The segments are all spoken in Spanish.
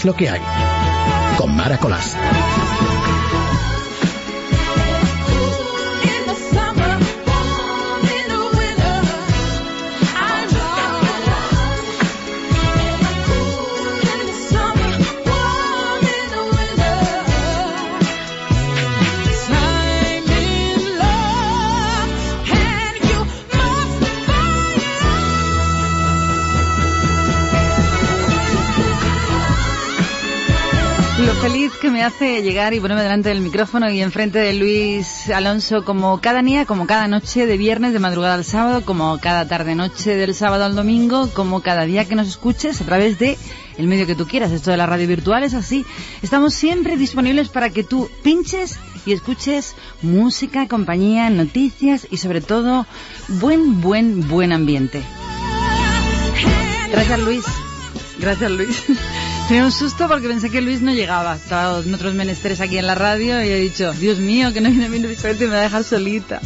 es lo que hay. Con Mara Colás. Feliz que me hace llegar y ponerme delante del micrófono y enfrente de Luis Alonso como cada día, como cada noche de viernes, de madrugada al sábado, como cada tarde-noche del sábado al domingo, como cada día que nos escuches a través de el medio que tú quieras. Esto de la radio virtual es así. Estamos siempre disponibles para que tú pinches y escuches música, compañía, noticias y sobre todo buen, buen, buen ambiente. Gracias Luis. Gracias Luis. Tenía un susto porque pensé que Luis no llegaba. Estaba en otros menesteres aquí en la radio y he dicho, Dios mío, que no viene mi Luis y me va a dejar solita.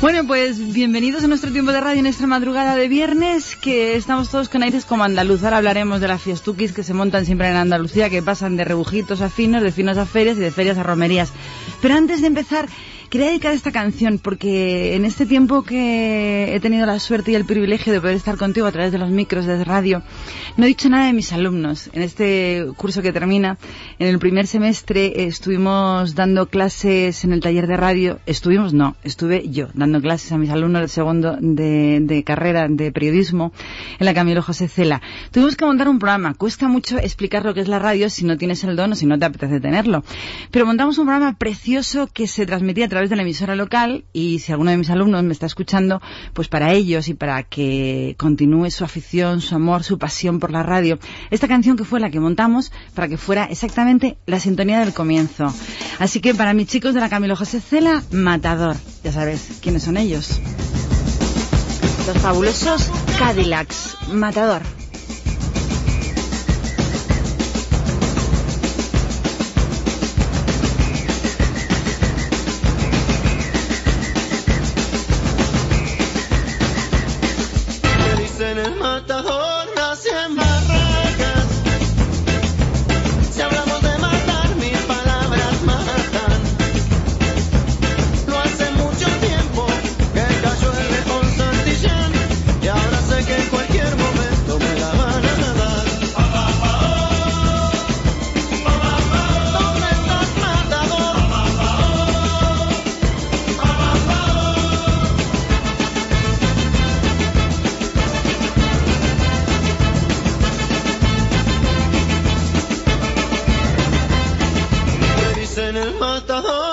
Bueno, pues bienvenidos a nuestro tiempo de radio en esta madrugada de viernes, que estamos todos con aires como andaluz. Ahora hablaremos de las fiestuquis que se montan siempre en Andalucía, que pasan de rebujitos a finos, de finos a ferias y de ferias a romerías. Pero antes de empezar, Quería dedicar esta canción porque en este tiempo que he tenido la suerte y el privilegio de poder estar contigo a través de los micros de radio, no he dicho nada de mis alumnos. En este curso que termina, en el primer semestre estuvimos dando clases en el taller de radio. Estuvimos, no, estuve yo dando clases a mis alumnos del segundo de, carrera de periodismo en la Camilo José Cela. Tuvimos que montar un programa. Cuesta mucho explicar lo que es la radio si no tienes el don o si no te apetece tenerlo. Pero montamos un programa precioso que se transmitía a través de la emisora local y si alguno de mis alumnos me está escuchando, pues para ellos y para que continúe su afición, su amor, su pasión por la radio, esta canción que fue la que montamos para que fuera exactamente la sintonía del comienzo. Así que para mis chicos de la Camilo José Cela, Matador. Ya sabes quiénes son ellos. Los fabulosos Cadillacs. Matador. the whole فطهر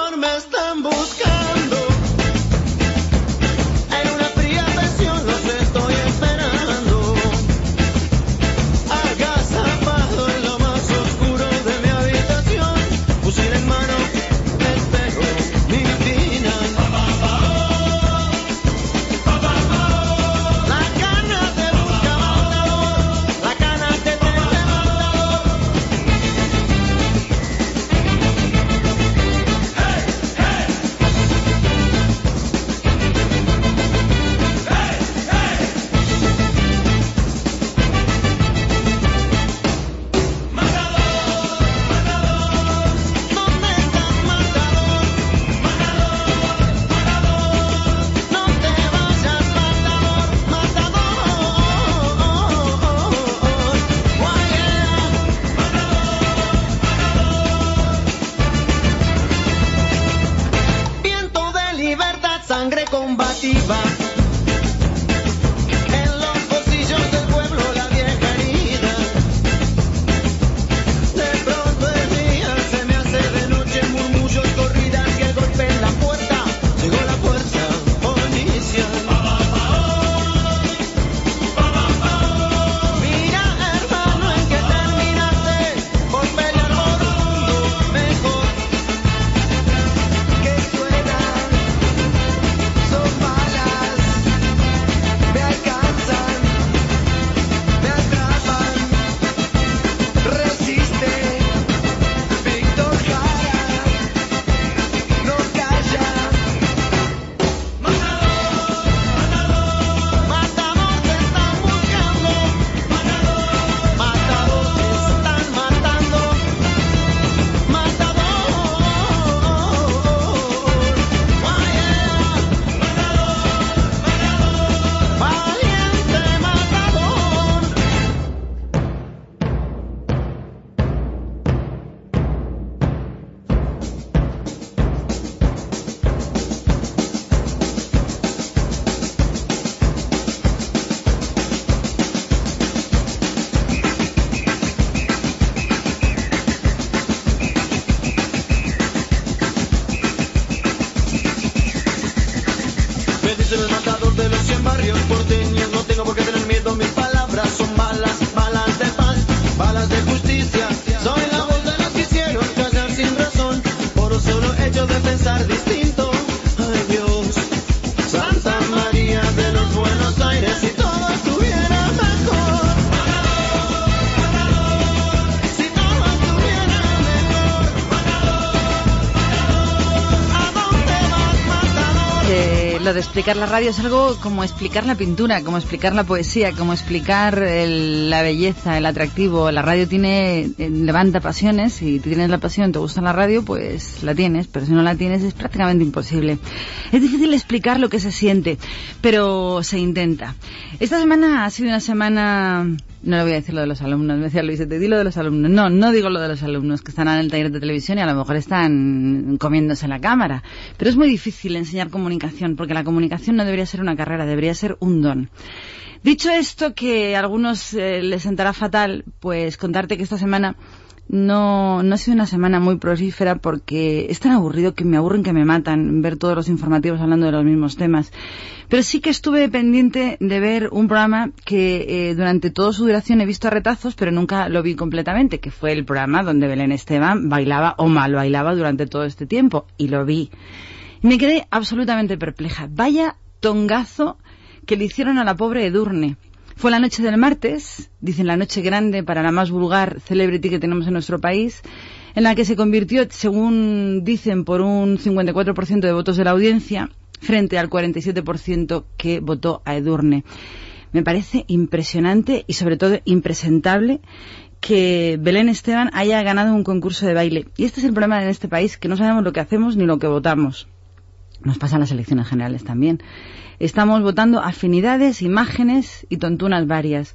explicar la radio es algo como explicar la pintura, como explicar la poesía, como explicar la belleza, el atractivo. La radio tiene, eh, levanta pasiones. Si tienes la pasión, te gusta la radio, pues la tienes. Pero si no la tienes, es prácticamente imposible. Es difícil explicar lo que se siente, pero se intenta. Esta semana ha sido una semana no le voy a decir lo de los alumnos, me decía Luis, te di lo de los alumnos. No, no digo lo de los alumnos que están en el taller de televisión y a lo mejor están comiéndose la cámara. Pero es muy difícil enseñar comunicación, porque la comunicación no debería ser una carrera, debería ser un don. Dicho esto, que a algunos eh, les sentará fatal, pues contarte que esta semana no, no ha sido una semana muy prolífera porque es tan aburrido que me aburren que me matan ver todos los informativos hablando de los mismos temas. Pero sí que estuve pendiente de ver un programa que eh, durante toda su duración he visto a retazos, pero nunca lo vi completamente, que fue el programa donde Belén Esteban bailaba o mal bailaba durante todo este tiempo. Y lo vi. Me quedé absolutamente perpleja. Vaya tongazo que le hicieron a la pobre Edurne. Fue la noche del martes, dicen la noche grande para la más vulgar celebrity que tenemos en nuestro país, en la que se convirtió, según dicen, por un 54% de votos de la audiencia, frente al 47% que votó a Edurne. Me parece impresionante y sobre todo impresentable que Belén Esteban haya ganado un concurso de baile. Y este es el problema en este país, que no sabemos lo que hacemos ni lo que votamos. Nos pasan las elecciones generales también. Estamos votando afinidades, imágenes y tontunas varias.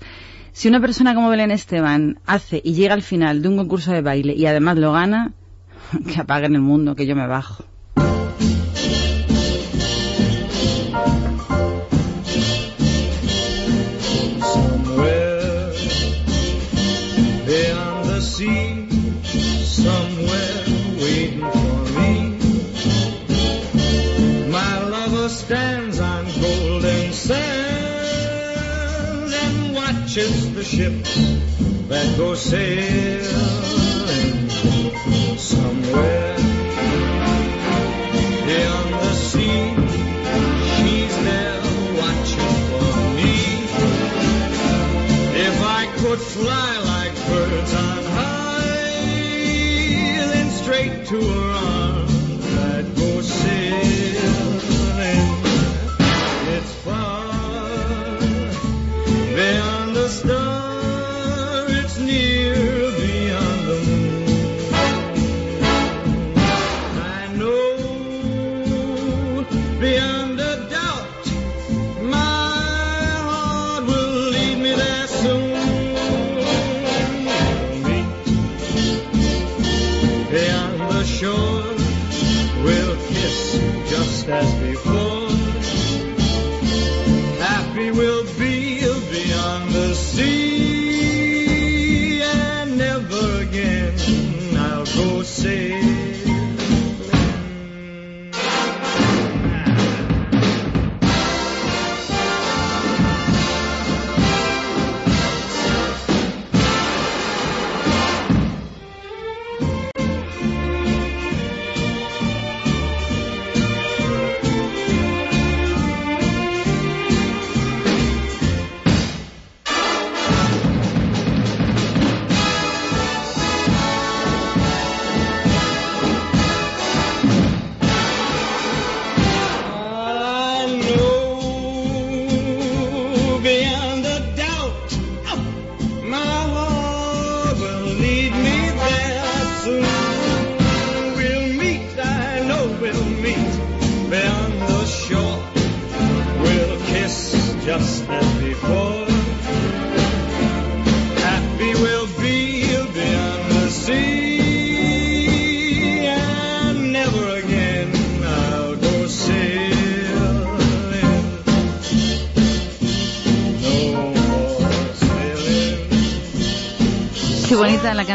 Si una persona como Belén Esteban hace y llega al final de un concurso de baile y además lo gana, que apaguen el mundo, que yo me bajo. Ships that go sailing somewhere beyond the sea. She's there watching for me. If I could fly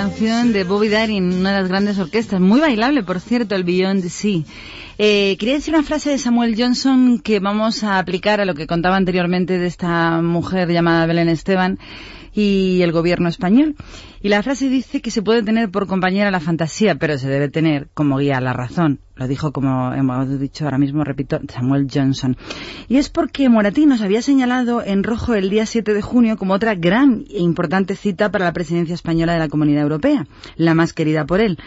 canción de Bobby Darin, una de las grandes orquestas. Muy bailable, por cierto, el Beyond the Sea. Eh, quería decir una frase de Samuel Johnson que vamos a aplicar a lo que contaba anteriormente de esta mujer llamada Belén Esteban y el gobierno español. Y la frase dice que se puede tener por compañera la fantasía, pero se debe tener como guía la razón. Lo dijo, como hemos dicho ahora mismo, repito, Samuel Johnson. Y es porque Moratín nos había señalado en rojo el día 7 de junio como otra gran e importante cita para la presidencia española de la Comunidad Europea, la más querida por él.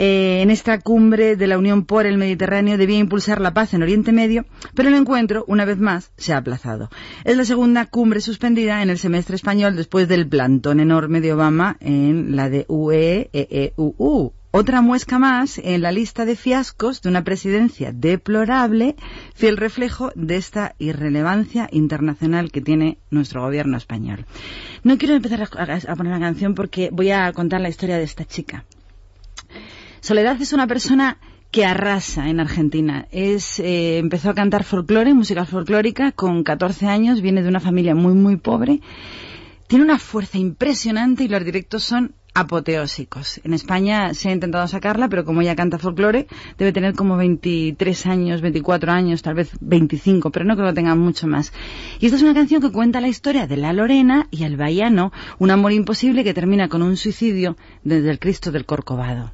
Eh, en esta cumbre de la Unión por el Mediterráneo debía impulsar la paz en Oriente Medio, pero el encuentro, una vez más, se ha aplazado. Es la segunda cumbre suspendida en el semestre español después del plantón enorme de Obama en la de UE-EEUU. Otra muesca más en la lista de fiascos de una presidencia deplorable, fiel reflejo de esta irrelevancia internacional que tiene nuestro gobierno español. No quiero empezar a poner la canción porque voy a contar la historia de esta chica. Soledad es una persona que arrasa en Argentina. Es, eh, empezó a cantar folclore, música folclórica, con 14 años, viene de una familia muy, muy pobre. Tiene una fuerza impresionante y los directos son apoteósicos. En España se ha intentado sacarla, pero como ella canta folclore, debe tener como 23 años, 24 años, tal vez 25, pero no creo que tenga mucho más. Y esta es una canción que cuenta la historia de la Lorena y el Bahiano, un amor imposible que termina con un suicidio desde el Cristo del Corcovado.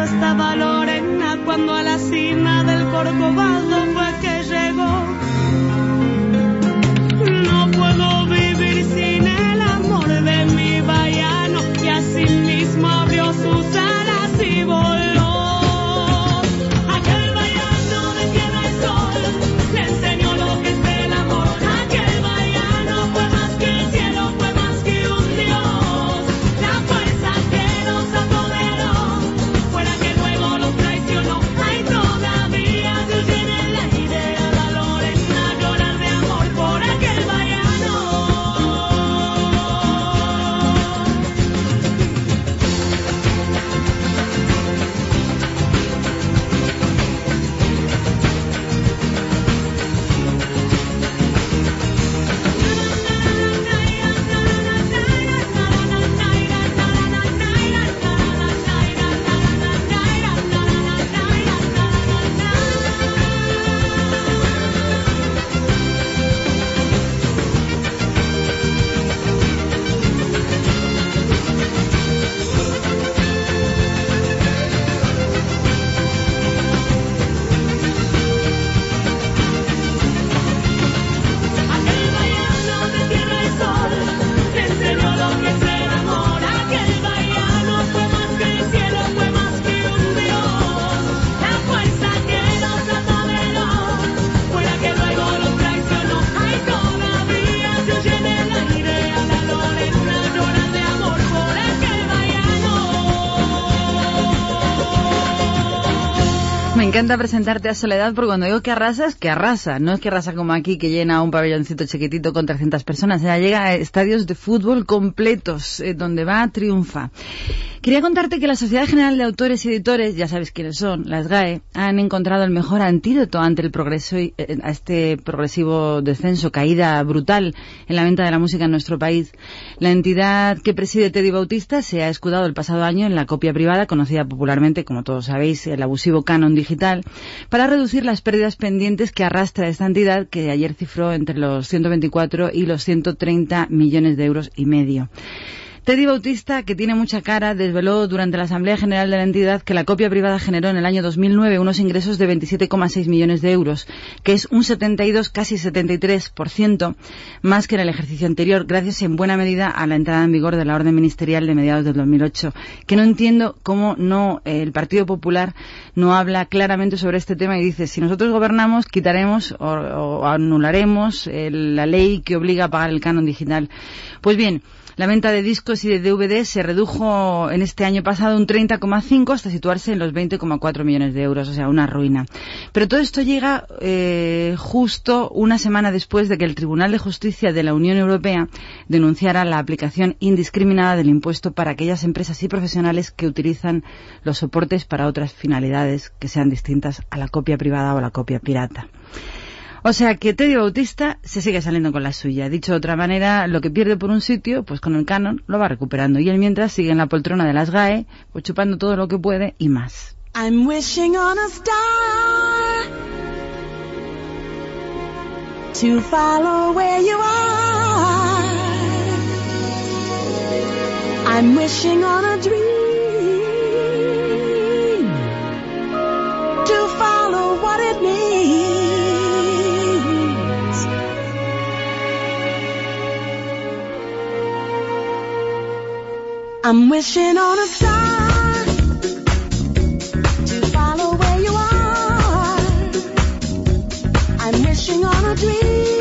hasta Valorena cuando a la cima del Corcovado encanta presentarte a Soledad porque cuando digo que arrasa es que arrasa. No es que arrasa como aquí que llena un pabelloncito chiquitito con 300 personas. Llega a estadios de fútbol completos eh, donde va triunfa. Quería contarte que la Sociedad General de Autores y Editores, ya sabes quiénes son, las GAE, han encontrado el mejor antídoto ante el progreso y, eh, a este progresivo descenso, caída brutal en la venta de la música en nuestro país. La entidad que preside Teddy Bautista se ha escudado el pasado año en la copia privada, conocida popularmente, como todos sabéis, el abusivo canon digital, para reducir las pérdidas pendientes que arrastra esta entidad, que ayer cifró entre los 124 y los 130 millones de euros y medio. Teddy Bautista, que tiene mucha cara, desveló durante la Asamblea General de la entidad que la copia privada generó en el año 2009 unos ingresos de 27,6 millones de euros, que es un 72, casi 73% más que en el ejercicio anterior, gracias en buena medida a la entrada en vigor de la orden ministerial de mediados del 2008. Que no entiendo cómo no eh, el Partido Popular no habla claramente sobre este tema y dice si nosotros gobernamos quitaremos o, anularemos eh, la ley que obliga a pagar el canon digital. Pues bien. La venta de discos y de DVD se redujo en este año pasado un 30,5 hasta situarse en los 20,4 millones de euros, o sea, una ruina. Pero todo esto llega eh, justo una semana después de que el Tribunal de Justicia de la Unión Europea denunciara la aplicación indiscriminada del impuesto para aquellas empresas y profesionales que utilizan los soportes para otras finalidades que sean distintas a la copia privada o la copia pirata. O sea que Teddy Bautista se sigue saliendo con la suya. Dicho de otra manera, lo que pierde por un sitio, pues con el canon lo va recuperando. Y él mientras sigue en la poltrona de las GAE, pues chupando todo lo que puede y más. I'm wishing on a dream I'm wishing on a star to follow where you are. I'm wishing on a dream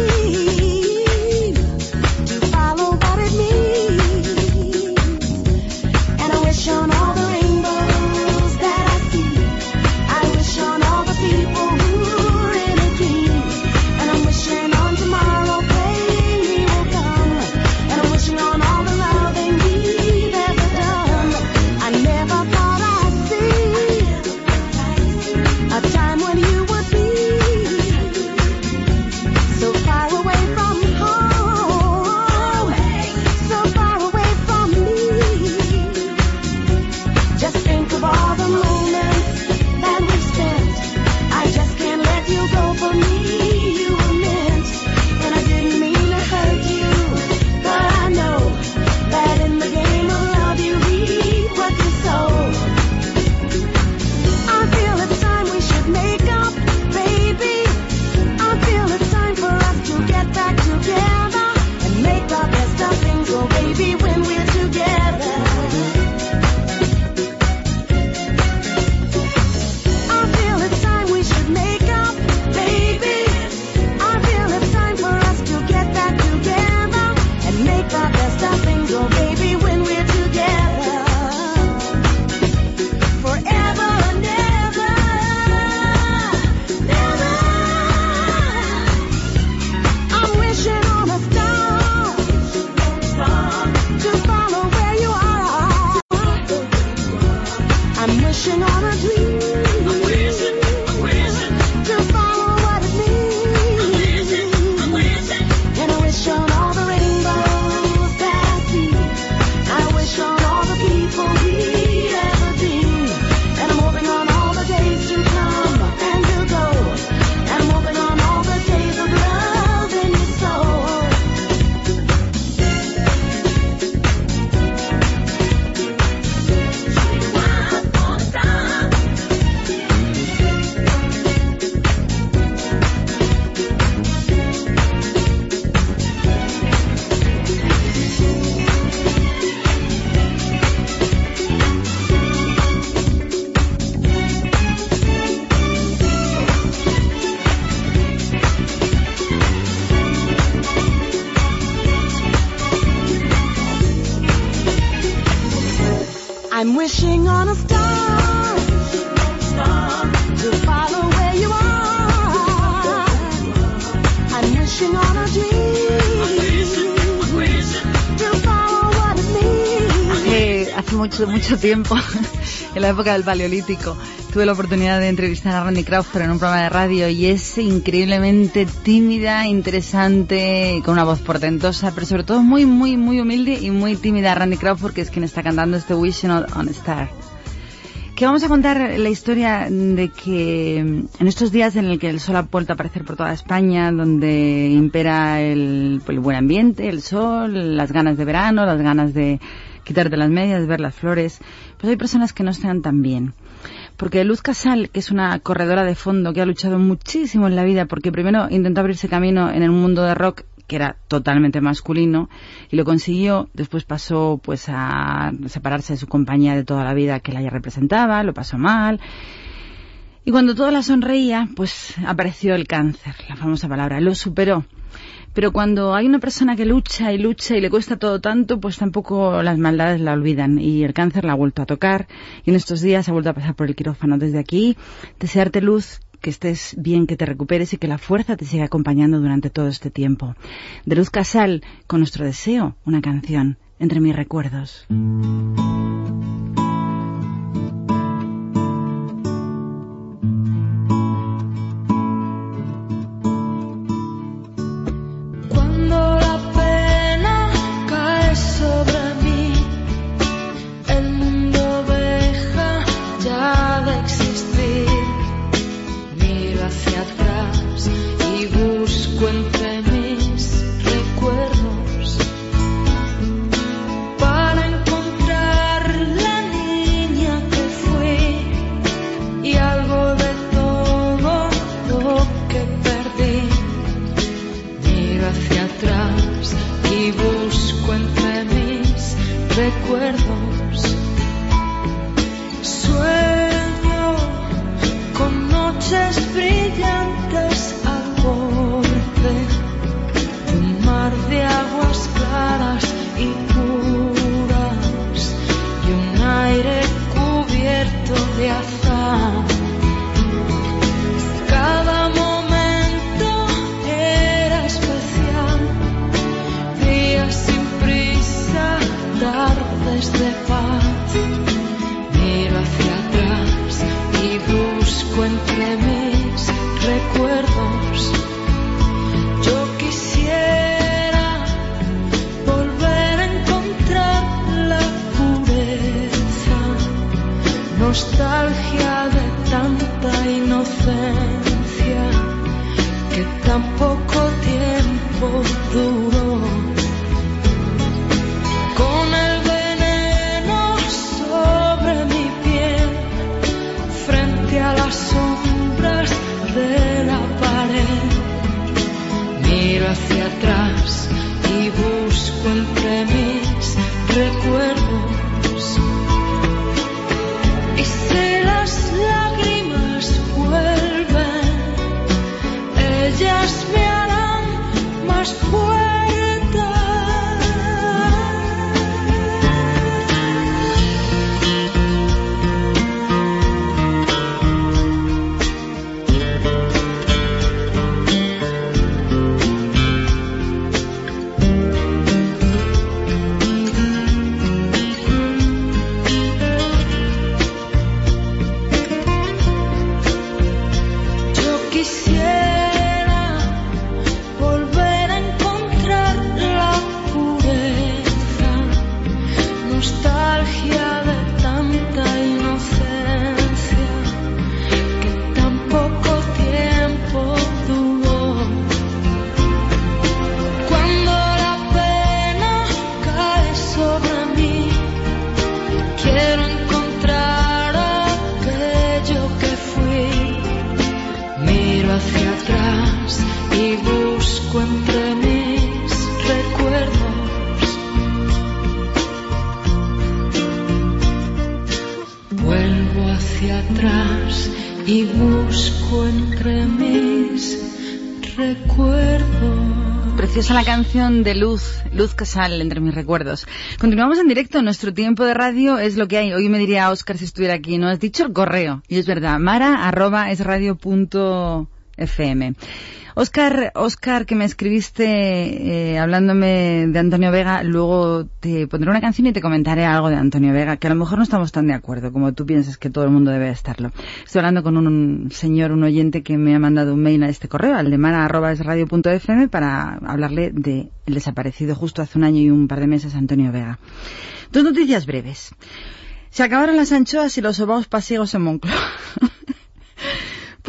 mucho, mucho tiempo, en la época del Paleolítico, tuve la oportunidad de entrevistar a Randy Crawford en un programa de radio y es increíblemente tímida, interesante, con una voz portentosa, pero sobre todo muy, muy, muy humilde y muy tímida Randy Crawford, que es quien está cantando este Wishing on a Star. Que vamos a contar la historia de que en estos días en el que el sol ha vuelto a aparecer por toda España, donde impera el buen ambiente, el sol, las ganas de verano, las ganas de quitarte las medias, ver las flores, pues hay personas que no están tan bien. Porque Luz Casal, que es una corredora de fondo que ha luchado muchísimo en la vida, porque primero intentó abrirse camino en el mundo de rock que era totalmente masculino y lo consiguió, después pasó pues a separarse de su compañía de toda la vida que la ya representaba, lo pasó mal y cuando todo la sonreía, pues apareció el cáncer, la famosa palabra, lo superó. Pero cuando hay una persona que lucha y lucha y le cuesta todo tanto, pues tampoco las maldades la olvidan. Y el cáncer la ha vuelto a tocar. Y en estos días ha vuelto a pasar por el quirófano. Desde aquí, desearte luz, que estés bien, que te recuperes y que la fuerza te siga acompañando durante todo este tiempo. De Luz Casal, con nuestro deseo, una canción, entre mis recuerdos. De Luz, Luz Casal, entre mis recuerdos. Continuamos en directo, nuestro tiempo de radio es lo que hay. Hoy me diría Oscar si estuviera aquí, no has dicho el correo. Y es verdad, mara arroba es radio fm. Oscar, Oscar, que me escribiste eh, hablándome de Antonio Vega, luego te pondré una canción y te comentaré algo de Antonio Vega, que a lo mejor no estamos tan de acuerdo como tú piensas que todo el mundo debe estarlo. Estoy hablando con un, señor, un oyente que me ha mandado un mail a este correo, al para hablarle de el desaparecido justo hace un año y un par de meses Antonio Vega. Dos noticias breves. Se acabaron las anchoas y los sobaos pasiegos en Moncloa.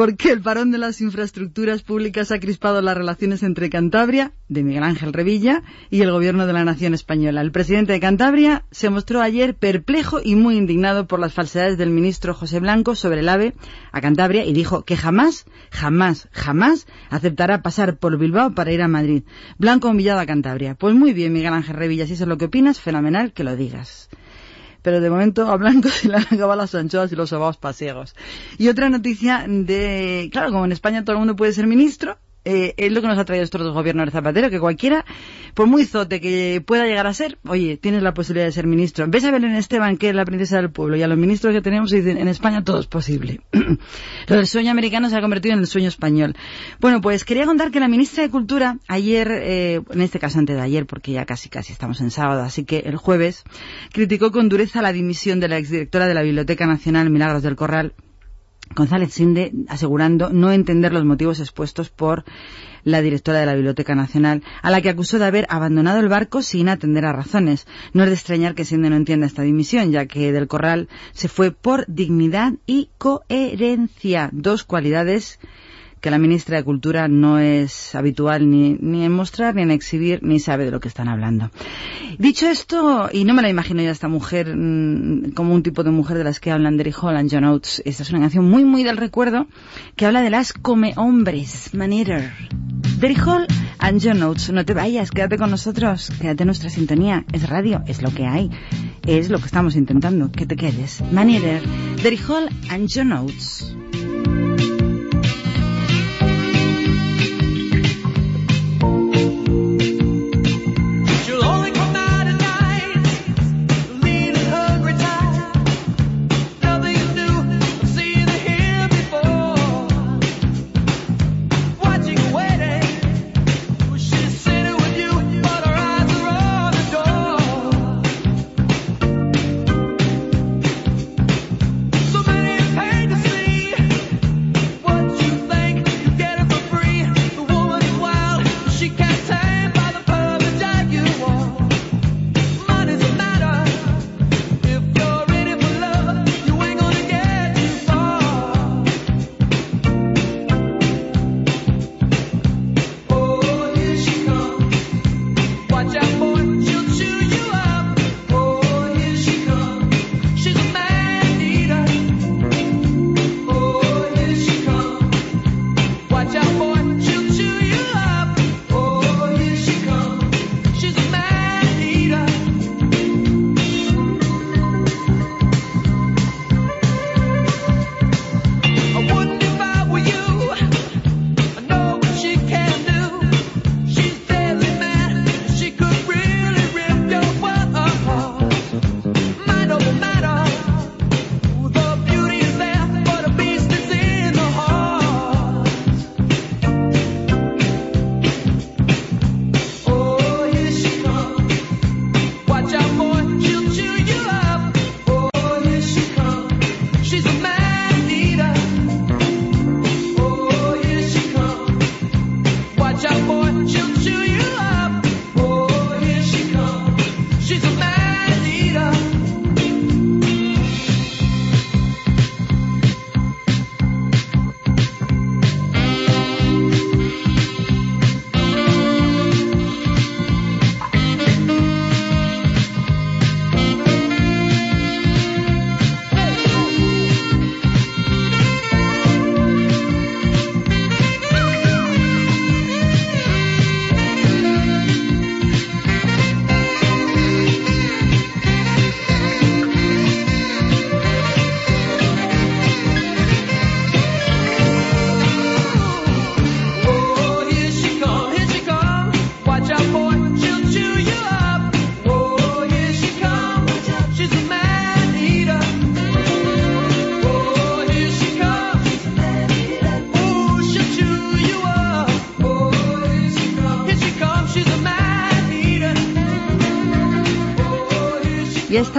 Porque el parón de las infraestructuras públicas ha crispado las relaciones entre Cantabria, de Miguel Ángel Revilla, y el gobierno de la nación española. El presidente de Cantabria se mostró ayer perplejo y muy indignado por las falsedades del ministro José Blanco sobre el AVE a Cantabria y dijo que jamás, jamás, jamás aceptará pasar por Bilbao para ir a Madrid. Blanco humillado a Cantabria. Pues muy bien, Miguel Ángel Revilla, si eso es lo que opinas, fenomenal que lo digas pero de momento a Blanco se le han acabado las anchoas y los sobaos pasiegos. Y otra noticia de, claro, como en España todo el mundo puede ser ministro, eh, es lo que nos ha traído estos dos gobiernos de Zapatero, que cualquiera, por muy zote que pueda llegar a ser, oye, tienes la posibilidad de ser ministro. Ves a Belén Esteban, que es la princesa del pueblo, y a los ministros que tenemos dicen, en España todo es posible. lo del sueño americano se ha convertido en el sueño español. Bueno, pues quería contar que la ministra de Cultura, ayer, eh, en este caso antes de ayer, porque ya casi casi estamos en sábado, así que el jueves, criticó con dureza la dimisión de la exdirectora de la Biblioteca Nacional, Milagros del Corral, González Sinde asegurando no entender los motivos expuestos por la directora de la Biblioteca Nacional, a la que acusó de haber abandonado el barco sin atender a razones. No es de extrañar que Sinde no entienda esta dimisión, ya que del Corral se fue por dignidad y coherencia, dos cualidades que la ministra de Cultura no es habitual ni, ni en mostrar, ni en exhibir, ni sabe de lo que están hablando. Dicho esto, y no me la imagino ya esta mujer mmm, como un tipo de mujer de las que hablan Derry y John Oates, esta es una canción muy, muy del recuerdo que habla de las come hombres, Maneater. Derry Hall and John Oates, no te vayas, quédate con nosotros, quédate en nuestra sintonía, es radio, es lo que hay, es lo que estamos intentando, que te quedes. Maneater, Derry Hall and John Oates.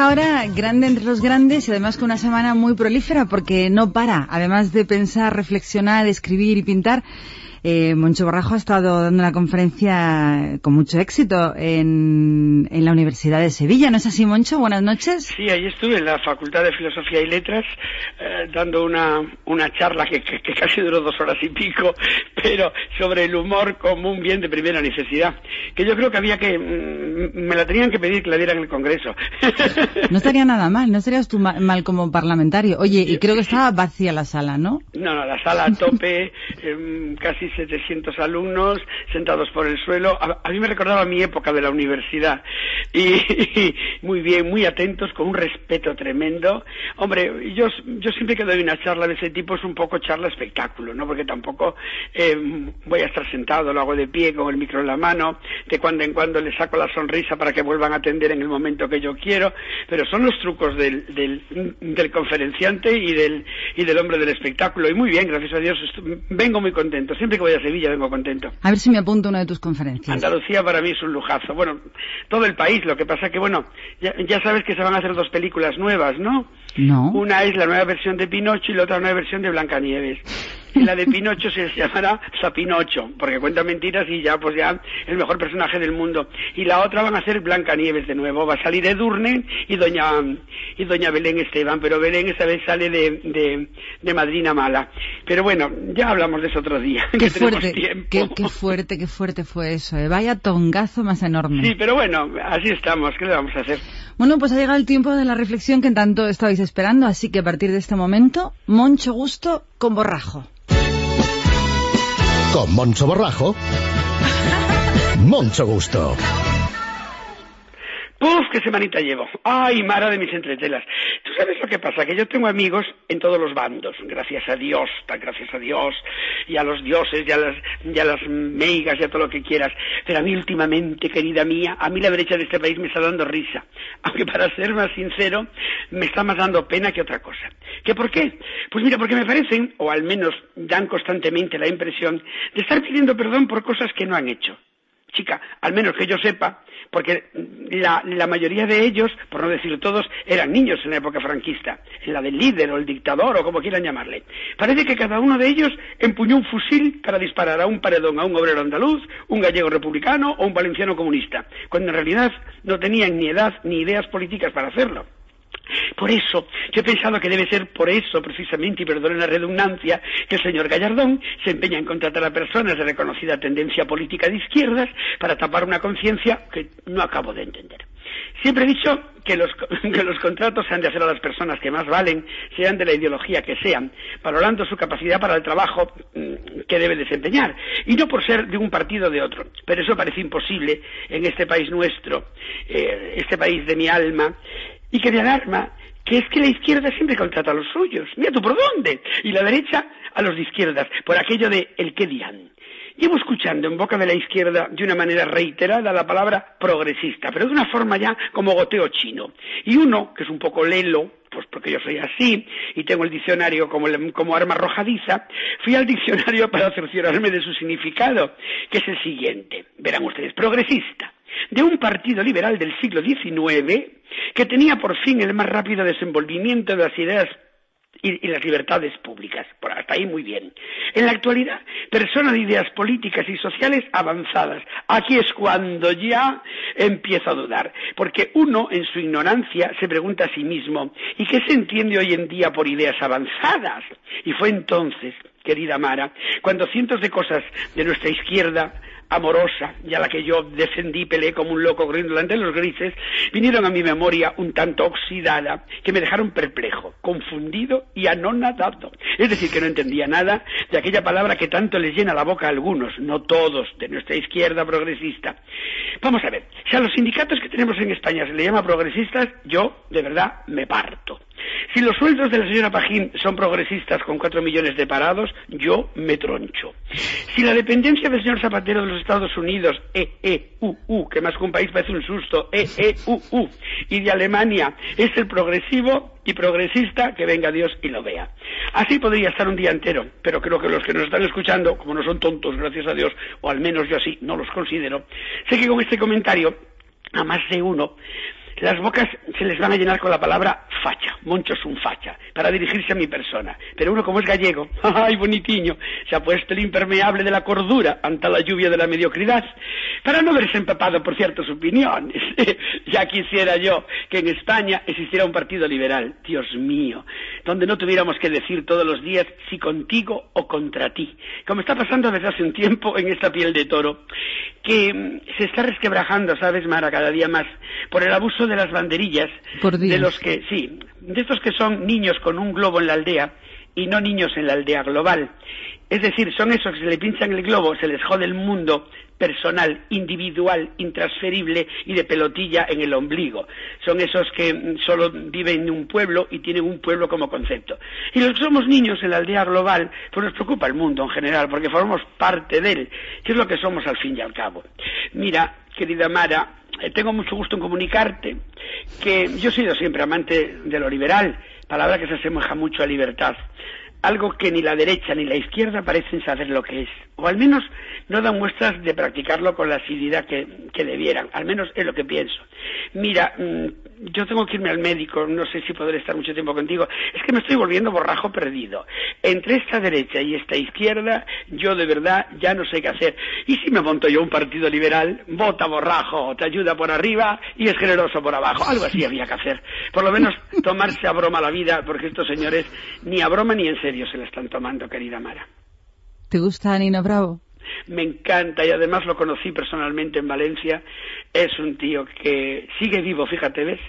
Y a esta hora, grande entre los grandes y además con una semana muy prolífera porque no para. Además de pensar, reflexionar, escribir y pintar, eh, Moncho Borrajo ha estado dando una conferencia con mucho éxito en, en la Universidad de Sevilla. ¿No es así, Moncho? Buenas noches. Sí, ahí estuve en la Facultad de Filosofía y Letras eh, dando una, una charla que, que- que casi duró dos horas y pico, pero sobre el humor como un bien de primera necesidad, que yo creo que había que... mm, me la tenían que pedir que la diera en el Congreso. No estaría nada mal, no estarías tú ma- mal como parlamentario. Oye, y creo que estaba vacía la sala, ¿no? No, no, la sala a tope, em, casi 700 alumnos sentados por el suelo. A, a mí me recordaba mi época de la universidad. Y, muy bien, muy atentos, con un respeto tremendo. Hombre, yo, yo siempre que doy una charla de ese tipo es un poco charla espectáculo, ¿no? Porque tampoco em, voy a estar sentado, lo hago de pie con el micro en la mano, de cuando en cuando le saco la sonrisa para que vuelvan a atender en el momento que yo quiero. Pero son los trucos del, del, conferenciante y del, y del hombre del espectáculo. Y muy bien, gracias a Dios, vengo muy contento. Siempre que voy a Sevilla vengo contento. A ver si me apunto una de tus conferencias. Andalucía para mí es un lujazo. Bueno, todo el país, lo que pasa que, bueno, ya, ya sabes que se van a hacer dos películas nuevas, ¿no? No. Una es la nueva versión de Pinocho y la otra nueva versión de Blancanieves. Y la de Pinocho se llamará Sapinocho, porque cuenta mentiras y ya, pues ya, el mejor personaje del mundo. Y la otra van a ser Blancanieves de nuevo. Va a salir Edurne y doña, y doña Belén Esteban, pero Belén esa vez sale de, de, de madrina mala. Pero bueno, ya hablamos de eso otro día, Qué que fuerte, qué fuerte, qué fuerte fue eso. ¿eh? Vaya tongazo más enorme. Sí, pero bueno, así estamos, ¿qué le vamos a hacer? Bueno, pues ha llegado el tiempo de la reflexión que tanto estabais esperando, así que a partir de este momento, Moncho Gusto con Borrajo. Con Moncho Borrajo. Moncho Gusto. ¡Puf! ¡Qué semanita llevo! ¡Ay, mara de mis entretelas! ¿Tú sabes lo que pasa? Que yo tengo amigos en todos los bandos, gracias a Dios, gracias a Dios, y a los dioses, y a las, y a las meigas, y a todo lo que quieras. Pero a mí últimamente, querida mía, a mí la derecha de este país me está dando risa. Aunque para ser más sincero, me está más dando pena que otra cosa. ¿Qué por qué? Pues mira, porque me parecen, o al menos dan constantemente la impresión, de estar pidiendo perdón por cosas que no han hecho chica, al menos que yo sepa, porque la, la mayoría de ellos, por no decir todos, eran niños en la época franquista, en la del líder o el dictador o como quieran llamarle. Parece que cada uno de ellos empuñó un fusil para disparar a un paredón, a un obrero andaluz, un gallego republicano o un valenciano comunista, cuando en realidad no tenían ni edad ni ideas políticas para hacerlo. Por eso, yo he pensado que debe ser por eso, precisamente, y perdonen la redundancia, que el señor Gallardón se empeña en contratar a personas de reconocida tendencia política de izquierdas para tapar una conciencia que no acabo de entender. Siempre he dicho que los, que los contratos se han de hacer a las personas que más valen, sean de la ideología que sean, valorando su capacidad para el trabajo mm, que debe desempeñar, y no por ser de un partido o de otro. Pero eso parece imposible en este país nuestro, eh, este país de mi alma, y que me alarma que es que la izquierda siempre contrata a los suyos. Mira tú por dónde. Y la derecha a los de izquierdas, por aquello de el qué dirán. Llevo escuchando en boca de la izquierda de una manera reiterada la palabra progresista, pero de una forma ya como goteo chino. Y uno, que es un poco lelo, pues porque yo soy así y tengo el diccionario como, como arma arrojadiza, fui al diccionario para cerciorarme de su significado, que es el siguiente. Verán ustedes, progresista de un partido liberal del siglo XIX que tenía por fin el más rápido desenvolvimiento de las ideas y, las libertades públicas. Por hasta ahí muy bien. En la actualidad, persona de ideas políticas y sociales avanzadas. Aquí es cuando ya empiezo a dudar. Porque uno, en su ignorancia, se pregunta a sí mismo, ¿y qué se entiende hoy en día por ideas avanzadas? Y fue entonces, querida Mara, cuando cientos de cosas de nuestra izquierda amorosa y a la que yo defendí, peleé como un loco corriendo delante de los grises, vinieron a mi memoria un tanto oxidada que me dejaron perplejo, confundido y anonadado. Es decir, que no entendía nada de aquella palabra que tanto les llena la boca a algunos, no todos, de nuestra izquierda progresista. Vamos a ver, si a los sindicatos que tenemos en España se le llama progresistas, yo de verdad me parto. Si los sueldos de la señora Pajín son progresistas con cuatro millones de parados, yo me troncho. Si la dependencia del señor Zapatero de los Estados Unidos, E, U, que más que un país parece un susto, E, y de Alemania es el progresivo y progresista, que venga Dios y lo vea. Así podría estar un día entero, pero creo que los que nos están escuchando, como no son tontos, gracias a Dios, o al menos yo así no los considero, sé que con este comentario, a más de uno, las bocas se les van a llenar con la palabra facha, Moncho es un facha, para dirigirse a mi persona. Pero uno como es gallego, ¡ay, bonitiño! Se ha puesto el impermeable de la cordura ante la lluvia de la mediocridad, para no verse empapado por ciertas opiniones. ya quisiera yo que en España existiera un partido liberal, Dios mío, donde no tuviéramos que decir todos los días si contigo o contra ti, como está pasando desde hace un tiempo en esta piel de toro, que mm, se está resquebrajando, ¿sabes, Mara, cada día más, por el abuso de las banderillas, Por de los que, sí, de estos que son niños con un globo en la aldea y no niños en la aldea global. Es decir, son esos que se le pinchan el globo, se les jode el mundo personal, individual, intransferible y de pelotilla en el ombligo. Son esos que mm, solo viven en un pueblo y tienen un pueblo como concepto. Y los que somos niños en la aldea global, pues nos preocupa el mundo en general, porque formamos parte de él, que es lo que somos al fin y al cabo. Mira, querida Mara, tengo mucho gusto en comunicarte que yo he sido siempre amante de lo liberal, palabra que se asemeja mucho a libertad. Algo que ni la derecha ni la izquierda parecen saber lo que es, o al menos no dan muestras de practicarlo con la asiduidad que, que debieran, al menos es lo que pienso. Mira, mm, yo tengo que irme al médico, no sé si podré estar mucho tiempo contigo, es que me estoy volviendo borrajo perdido. Entre esta derecha y esta izquierda, yo de verdad ya no sé qué hacer. Y si me monto yo un partido liberal, vota borrajo, te ayuda por arriba y es generoso por abajo. Algo así había que hacer. Por lo menos tomarse a broma la vida, porque estos señores ni a broma ni en serio se la están tomando, querida Mara. ¿Te gusta Nino Bravo? Me encanta y además lo conocí personalmente en Valencia. Es un tío que sigue vivo, fíjate, ¿ves?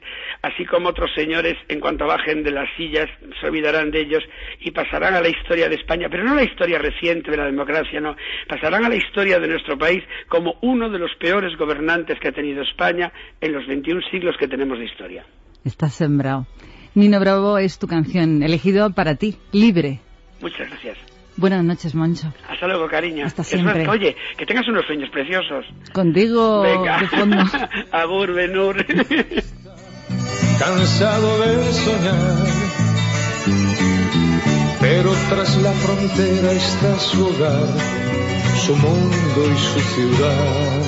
Así como otros señores, en cuanto bajen de las sillas, se olvidarán de ellos y pasarán a la historia de España, pero no la historia reciente de la democracia, no. Pasarán a la historia de nuestro país como uno de los peores gobernantes que ha tenido España en los 21 siglos que tenemos de historia. Estás sembrado. Nino Bravo es tu canción, elegido para ti, libre. Muchas gracias. Buenas noches, Moncho. Hasta luego, cariño. Hasta Es más, siempre. oye, que tengas unos sueños preciosos. Contigo Venga. de fondo. Agur, Benur. cansado de soñar. Pero tras la frontera está su hogar, su mundo y su ciudad.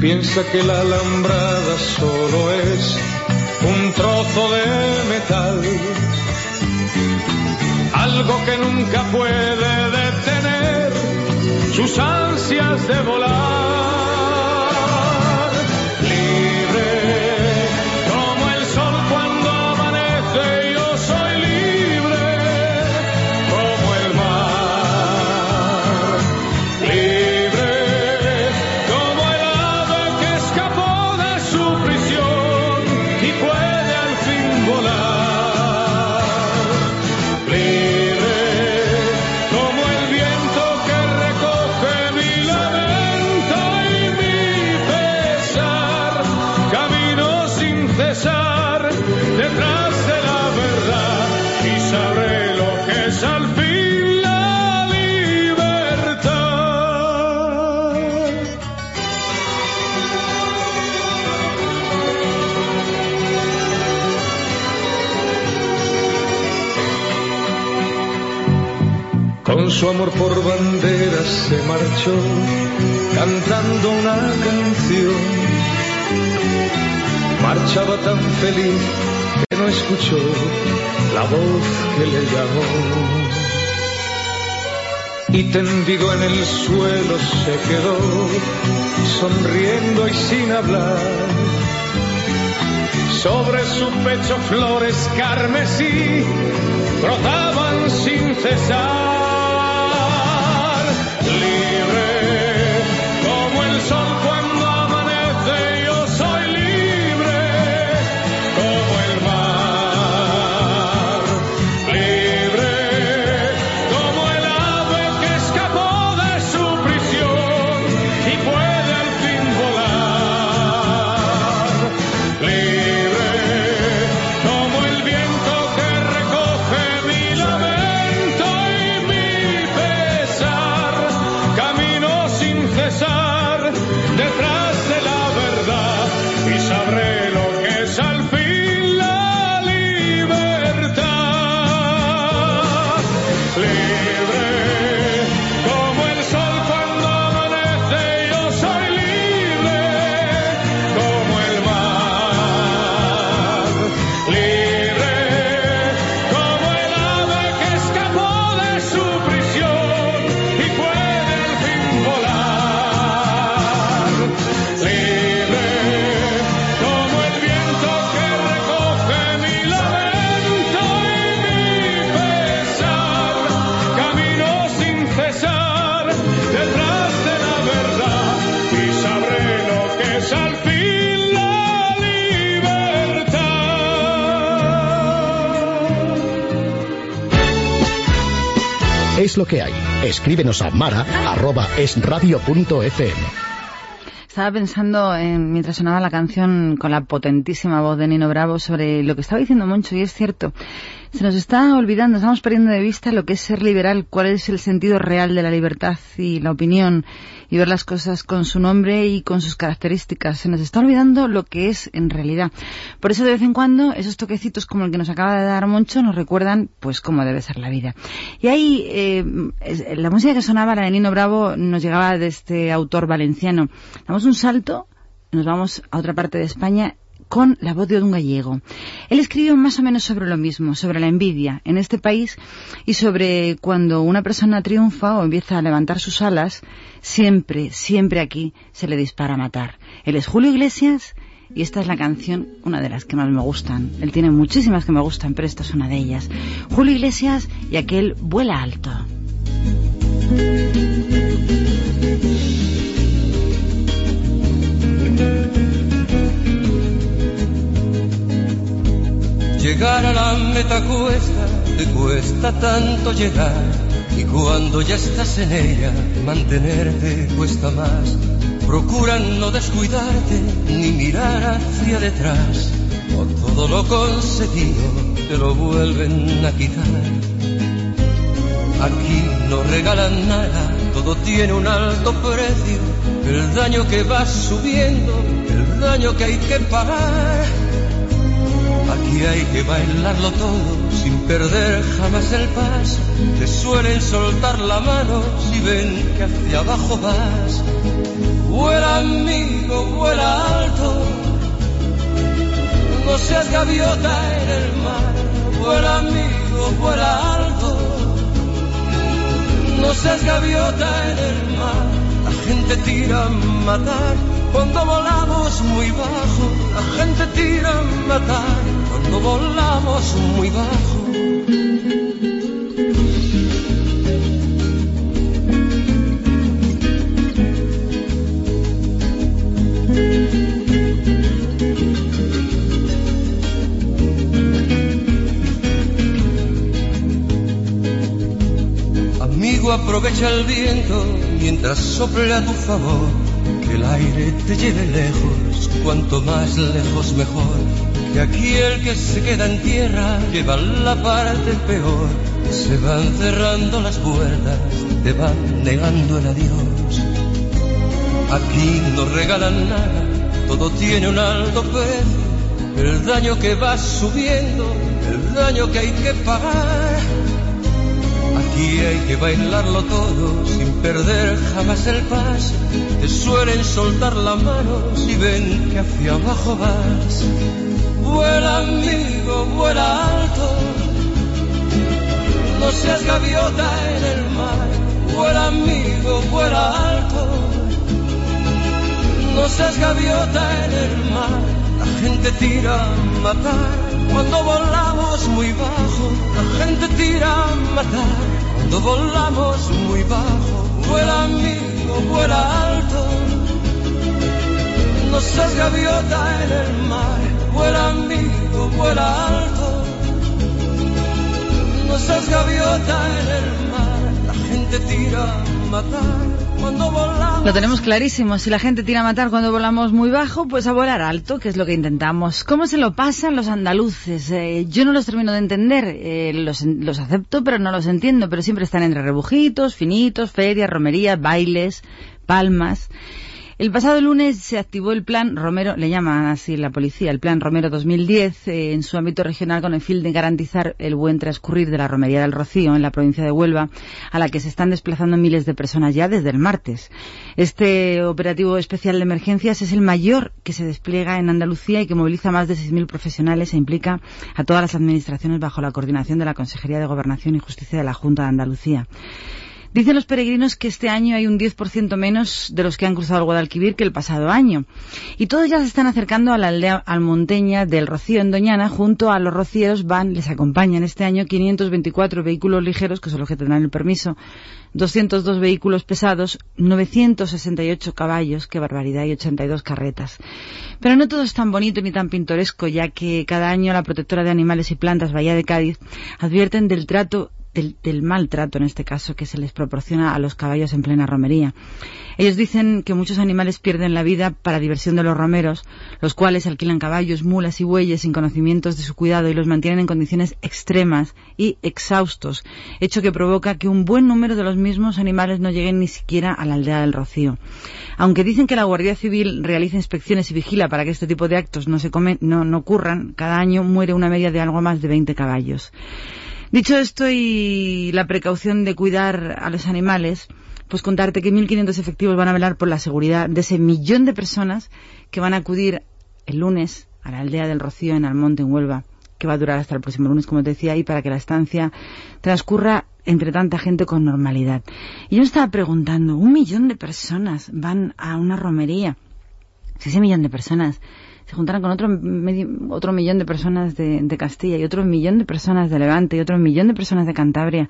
Piensa que la alambrada solo es un trozo de metal, algo que nunca puede detener sus ansias de volar. Su amor por banderas se marchó cantando una canción. Marchaba tan feliz que no escuchó la voz que le llamó. Y tendido en el suelo se quedó, sonriendo y sin hablar. Sobre su pecho flores carmesí brotaban sin cesar. Escríbenos a mara.esradio.fm. Estaba pensando, en- mientras sonaba la canción con la potentísima voz de Nino Bravo, sobre lo que estaba diciendo Moncho, y es cierto. Se nos está olvidando, estamos perdiendo de vista lo que es ser liberal, cuál es el sentido real de la libertad y la opinión, y ver las cosas con su nombre y con sus características. Se nos está olvidando lo que es en realidad. Por eso, de vez en cuando, esos toquecitos como el que nos acaba de dar Moncho nos recuerdan, pues, cómo debe ser la vida. Y ahí, eh, la música que sonaba, la de Nino Bravo, nos llegaba de este autor valenciano. Damos un salto, nos vamos a otra parte de España con la voz de un gallego. Él escribió más o menos sobre lo mismo, sobre la envidia en este país y sobre cuando una persona triunfa o empieza a levantar sus alas, siempre, siempre aquí se le dispara a matar. Él es Julio Iglesias y esta es la canción, una de las que más me gustan. Él tiene muchísimas que me gustan, pero esta es una de ellas. Julio Iglesias y aquel vuela alto. Llegar a la meta cuesta, te cuesta tanto llegar. Y cuando ya estás en ella, mantenerte cuesta más. Procura no descuidarte ni mirar hacia detrás. O todo lo conseguido te lo vuelven a quitar. Aquí no regalan nada, todo tiene un alto precio. El daño que va subiendo, el daño que hay que pagar. Aquí hay que bailarlo todo sin perder jamás el paso. Te suelen soltar la mano si ven que hacia abajo vas. Vuela amigo, vuela alto. No seas gaviota en el mar. Vuela amigo, vuela alto. No seas gaviota en el mar. La gente tira a matar cuando volamos muy bajo. La gente tira a matar cuando volamos muy bajo. Amigo, aprovecha el viento mientras sople a tu favor. Que el aire te lleve lejos, cuanto más lejos mejor. Que aquí el que se queda en tierra lleva la parte peor. Se van cerrando las puertas, te van negando el adiós. Aquí no regalan nada, todo tiene un alto precio. El daño que va subiendo, el daño que hay que pagar. Aquí hay que bailarlo todo sin perder jamás el paso. Te suelen soltar la mano si ven que hacia abajo vas. Vuela amigo, vuela alto. No seas gaviota en el mar. Vuela amigo, vuela alto. No seas gaviota en el mar. La gente tira a matar cuando volamos muy bajo. La gente tira a matar cuando volamos muy bajo. Vuela amigo, vuela alto. No seas gaviota en el mar. Vuela amigo, vuela alto. No seas gaviota en el mar. La gente tira a matar Lo tenemos clarísimo. Si la gente tira a matar cuando volamos muy bajo, pues a volar alto, que es lo que intentamos. ¿Cómo se lo pasan los andaluces? Eh, yo no los termino de entender. Eh, los, los acepto, pero no los entiendo. Pero siempre están entre rebujitos, finitos, ferias, romerías, bailes, palmas. El pasado lunes se activó el plan Romero, le llaman así la policía, el plan Romero 2010 eh, en su ámbito regional con el fin de garantizar el buen transcurrir de la romería del Rocío en la provincia de Huelva, a la que se están desplazando miles de personas ya desde el martes. Este operativo especial de emergencias es el mayor que se despliega en Andalucía y que moviliza más de 6.000 profesionales e implica a todas las administraciones bajo la coordinación de la Consejería de Gobernación y Justicia de la Junta de Andalucía. Dicen los peregrinos que este año hay un 10% menos de los que han cruzado el Guadalquivir que el pasado año. Y todos ya se están acercando a la aldea almonteña del Rocío en Doñana. Junto a los rocieros van, les acompañan este año 524 vehículos ligeros, que son los que tendrán el permiso, 202 vehículos pesados, 968 caballos, qué barbaridad, y 82 carretas. Pero no todo es tan bonito ni tan pintoresco, ya que cada año la protectora de animales y plantas Bahía de Cádiz advierten del trato del, del maltrato, en este caso, que se les proporciona a los caballos en plena romería. Ellos dicen que muchos animales pierden la vida para diversión de los romeros, los cuales alquilan caballos, mulas y bueyes sin conocimientos de su cuidado y los mantienen en condiciones extremas y exhaustos, hecho que provoca que un buen número de los mismos animales no lleguen ni siquiera a la aldea del Rocío. Aunque dicen que la Guardia Civil realiza inspecciones y vigila para que este tipo de actos no, se no ocurran, cada año muere una media de algo más de 20 caballos. Dicho esto y la precaución de cuidar a los animales, pues contarte que 1.500 efectivos van a velar por la seguridad de ese millón de personas que van a acudir el lunes a la aldea del Rocío en Almonte, en Huelva, que va a durar hasta el próximo lunes, como te decía, y para que la estancia transcurra entre tanta gente con normalidad. Y yo estaba preguntando, un millón de personas van a una romería. Si ese millón de personas se juntaran con otro, medio- otro millón de personas de, de Castilla y otro millón de personas de Levante y otro millón de personas de Cantabria,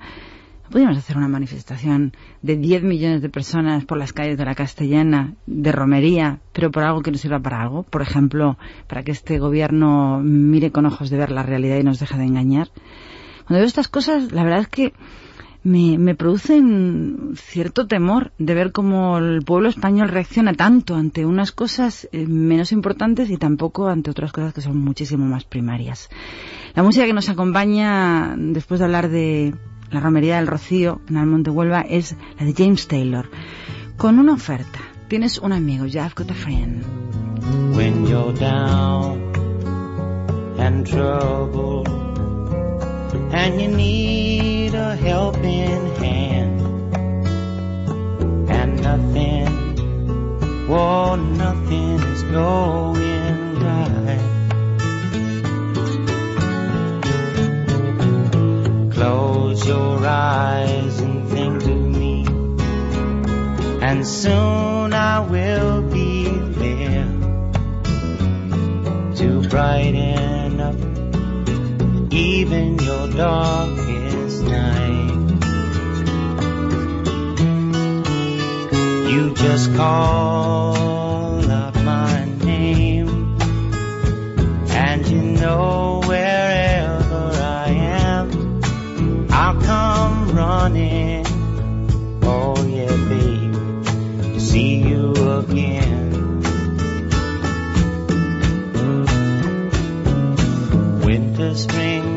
¿no podríamos hacer una manifestación de 10 millones de personas por las calles de la Castellana, de romería, pero por algo que nos sirva para algo? Por ejemplo, para que este gobierno mire con ojos de ver la realidad y nos deje de engañar. Cuando veo estas cosas, la verdad es que me, me producen cierto temor de ver cómo el pueblo español reacciona tanto ante unas cosas eh, menos importantes y tampoco ante otras cosas que son muchísimo más primarias. La música que nos acompaña después de hablar de la romería del Rocío en Almonte Huelva es la de James Taylor, con una oferta. Tienes un amigo, ya I've got a friend. when you're down and and you need a helping hand and nothing, whoa, nothing is going right. Close your eyes and think of me and soon I will be there to brighten up even your darkest night. You just call out my name, and you know wherever I am, I'll come running. Oh yeah, babe, to see you again. winter, spring,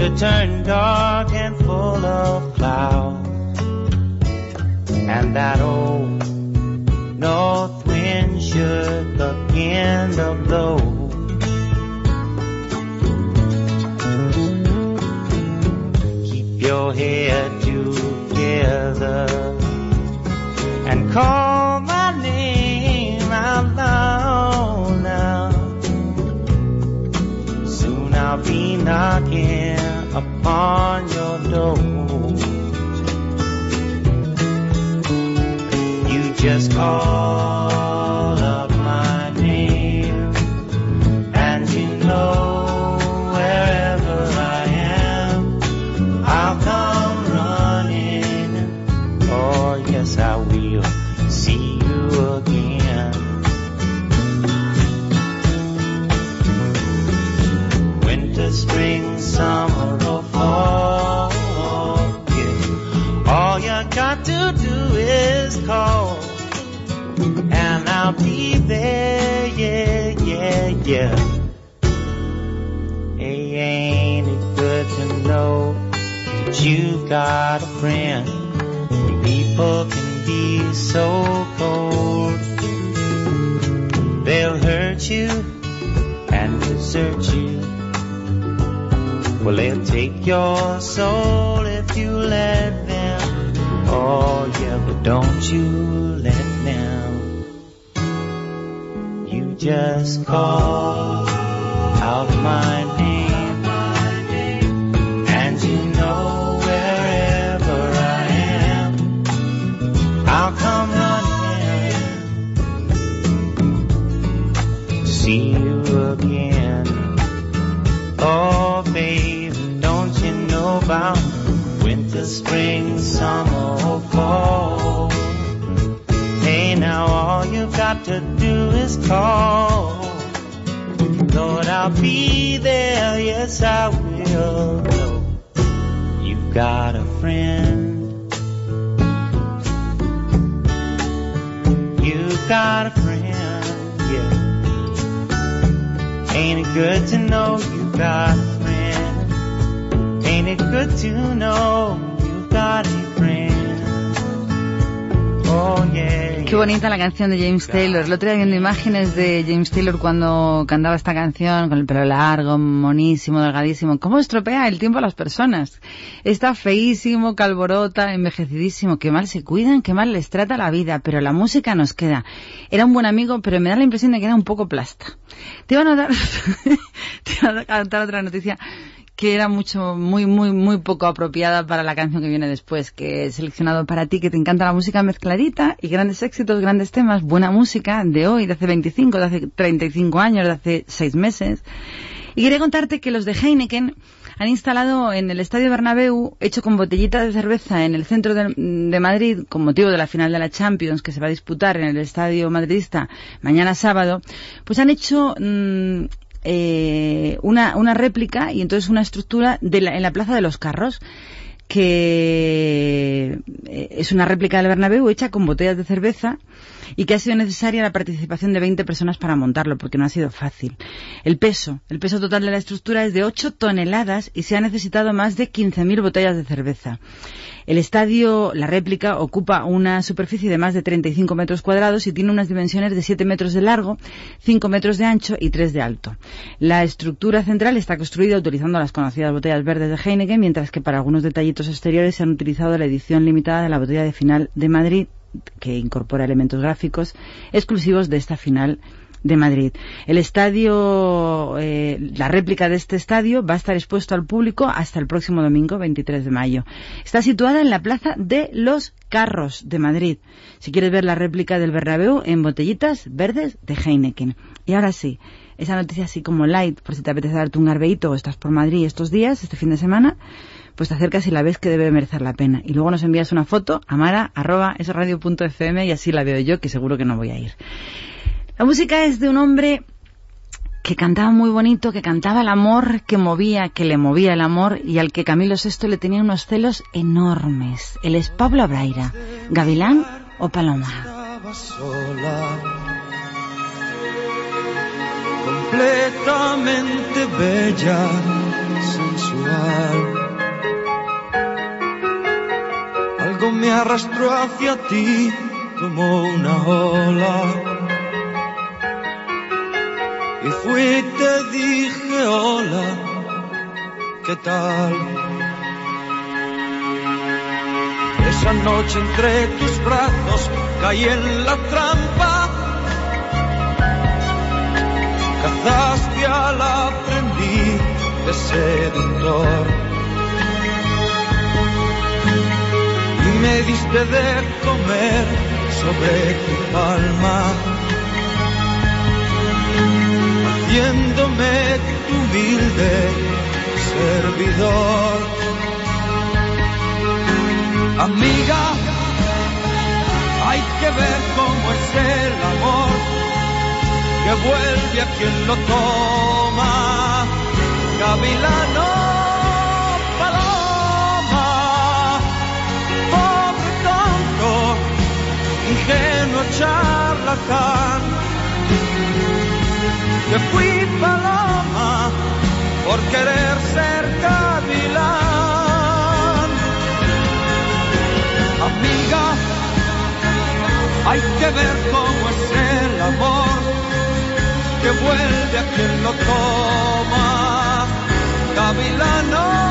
should turn dark and full of clouds, and that old north wind should begin to blow. Keep your head together and call my name out loud now. Soon I'll be knocking upon your door. You just call up my name, and you know wherever I am, I'll come running. Oh, yes, I will see you again. winter, spring, summer, be there. Yeah, yeah, yeah. Hey, ain't it good to know that you've got a friend? People can be so cold, they'll hurt you and desert you. Well, they'll take your soul if you let them. Oh, yeah, but don't you just call out my name, canción de James Taylor. El otro día viendo imágenes de James Taylor cuando cantaba esta canción con el pelo largo, monísimo, delgadísimo. ¿Cómo estropea el tiempo a las personas? Está feísimo, calborota, envejecidísimo. Qué mal se cuidan, qué mal les trata la vida. Pero la música nos queda. Era un buen amigo, pero me da la impresión de que era un poco plasta. Te iba a notar, te iba a contar otra noticia que era mucho, muy, muy, muy poco apropiada para la canción que viene después, que he seleccionado para ti, que te encanta la música mezcladita y grandes éxitos, grandes temas, buena música de hoy, de hace 25, de hace 35 años, de hace 6 meses. Y quería contarte que los de Heineken han instalado en el Estadio Bernabéu, hecho con botellitas de cerveza en el centro de, Madrid, con motivo de la final de la Champions que se va a disputar en el Estadio Madridista mañana sábado, pues han hecho mm, eh, una, una réplica y entonces una estructura de la- en la Plaza de los Carros que eh, es una réplica del Bernabéu hecha con botellas de cerveza y que ha sido necesaria la participación de 20 personas para montarlo porque no ha sido fácil. El peso, el peso total de la estructura es de 8 toneladas y se ha necesitado más de 15.000 botellas de cerveza. El estadio, la réplica, ocupa una superficie de más de 35 metros cuadrados y tiene unas dimensiones de 7 metros de largo, 5 metros de ancho y 3 de alto. La estructura central está construida utilizando las conocidas botellas verdes de Heineken, mientras que para algunos detallitos exteriores se han utilizado la edición limitada de la botella de final de Madrid, que incorpora elementos gráficos exclusivos de esta final de Madrid. El estadio, eh, la réplica de este estadio va a estar expuesto al público hasta el próximo domingo, 23 de mayo. Está situada en la Plaza de los Carros de Madrid. Si quieres ver la réplica del Bernabéu en botellitas verdes de Heineken. Y ahora sí, esa noticia así como light, por si te apetece darte un garbeito o estás por Madrid estos días, este fin de semana, pues te acercas y la ves que debe merecer la pena. Y luego nos envías una foto a mara.esradio.fm y así la veo yo, que seguro que no voy a ir. La música es de un hombre que cantaba muy bonito, que cantaba el amor, que movía, que le movía el amor y al que Camilo VI le tenía unos celos enormes. Él es Pablo Abraira, Gavilán o Paloma. Sola, completamente bella, sensual. Me arrastró hacia ti como una ola. Y fui te dije hola, ¿qué tal? Esa noche entre tus brazos caí en la trampa. Cazaste al aprendiz de seductor. Me diste de comer sobre tu palma. Haciéndome tu humilde servidor. Amiga, hay que ver cómo es el amor que vuelve a quien lo toma. Gavilano, charlatán. Fui paloma por querer ser gavilán. Amiga, hay que ver cómo es el amor que vuelve a quien lo toma. Gavilano,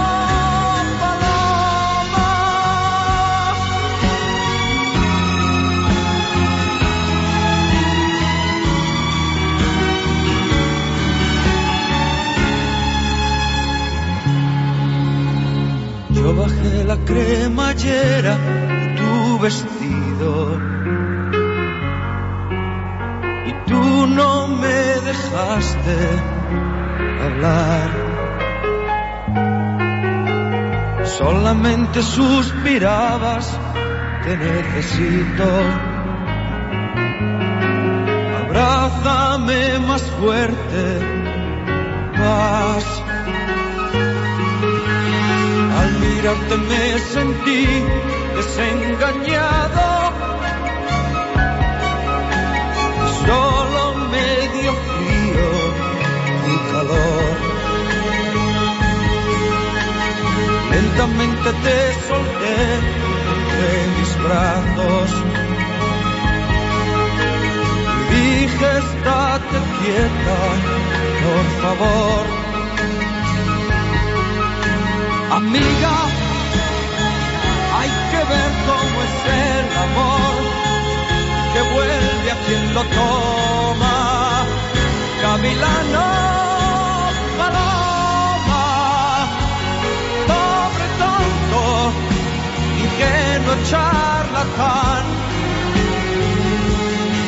Yo bajé la cremallera de tu vestido y tú no me dejaste hablar. Solamente suspirabas, te necesito. Abrázame más fuerte, más. Mirarte me sentí desengañado. Solo medio frío y calor. Lentamente te solté de mis brazos. Dije, estate quieta, por favor. Amiga, hay que ver cómo es el amor que vuelve a quien lo toma. Gavilano, paloma, pobre tonto, ingenuo charlatán.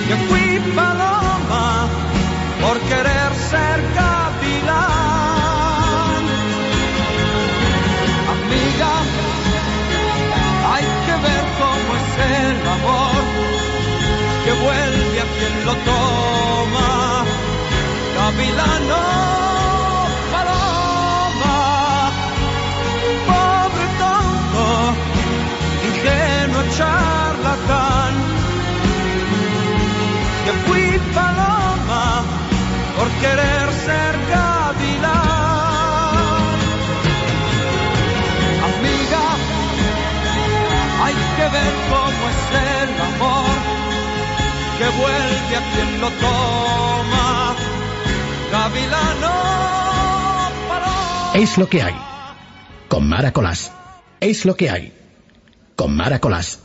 Que amor que vuelve a quien lo toma. Gavilano, paloma, pobre tonto, ingenuo charlatán. Que fui paloma por querer ser gavilán. Amiga, hay que ver cómo es el amor que vuelve a quien lo toma. Gavilano. Es lo que hay. Con Mara Colás. Es lo que hay.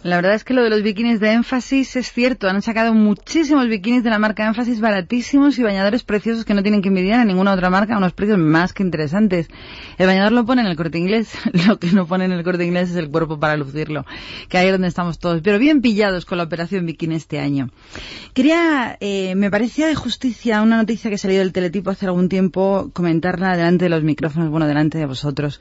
La verdad es que lo de los bikinis de énfasis es cierto. Han sacado muchísimos bikinis de la marca énfasis baratísimos y bañadores preciosos que no tienen que envidiar a ninguna otra marca a unos precios más que interesantes. El bañador lo pone en el corte inglés. Lo que no pone en el corte inglés es el cuerpo para lucirlo. Que ahí es donde estamos todos. Pero bien pillados con la operación bikini este año. Quería, eh, me parecía de justicia una noticia que salió del teletipo hace algún tiempo comentarla delante de los micrófonos, bueno, delante de vosotros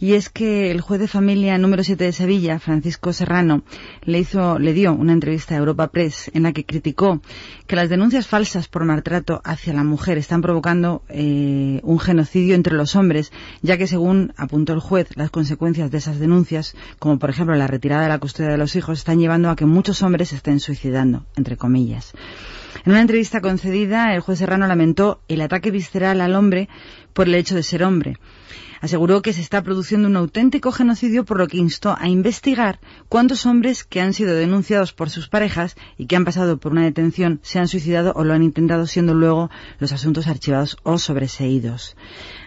y es que el juez de familia número 7 de Sevilla, Francisco Serrano, le hizo, le dio una entrevista a Europa Press en la que criticó que las denuncias falsas por maltrato hacia la mujer están provocando eh, un genocidio entre los hombres, ya que según apuntó el juez, las consecuencias de esas denuncias, como por ejemplo la retirada de la custodia de los hijos, están llevando a que muchos hombres se estén suicidando, entre comillas. En una entrevista concedida, el juez Serrano lamentó el ataque visceral al hombre por el hecho de ser hombre. Aseguró que se está produciendo un auténtico genocidio por lo que instó a investigar cuántos hombres que han sido denunciados por sus parejas y que han pasado por una detención se han suicidado o lo han intentado siendo luego los asuntos archivados o sobreseídos.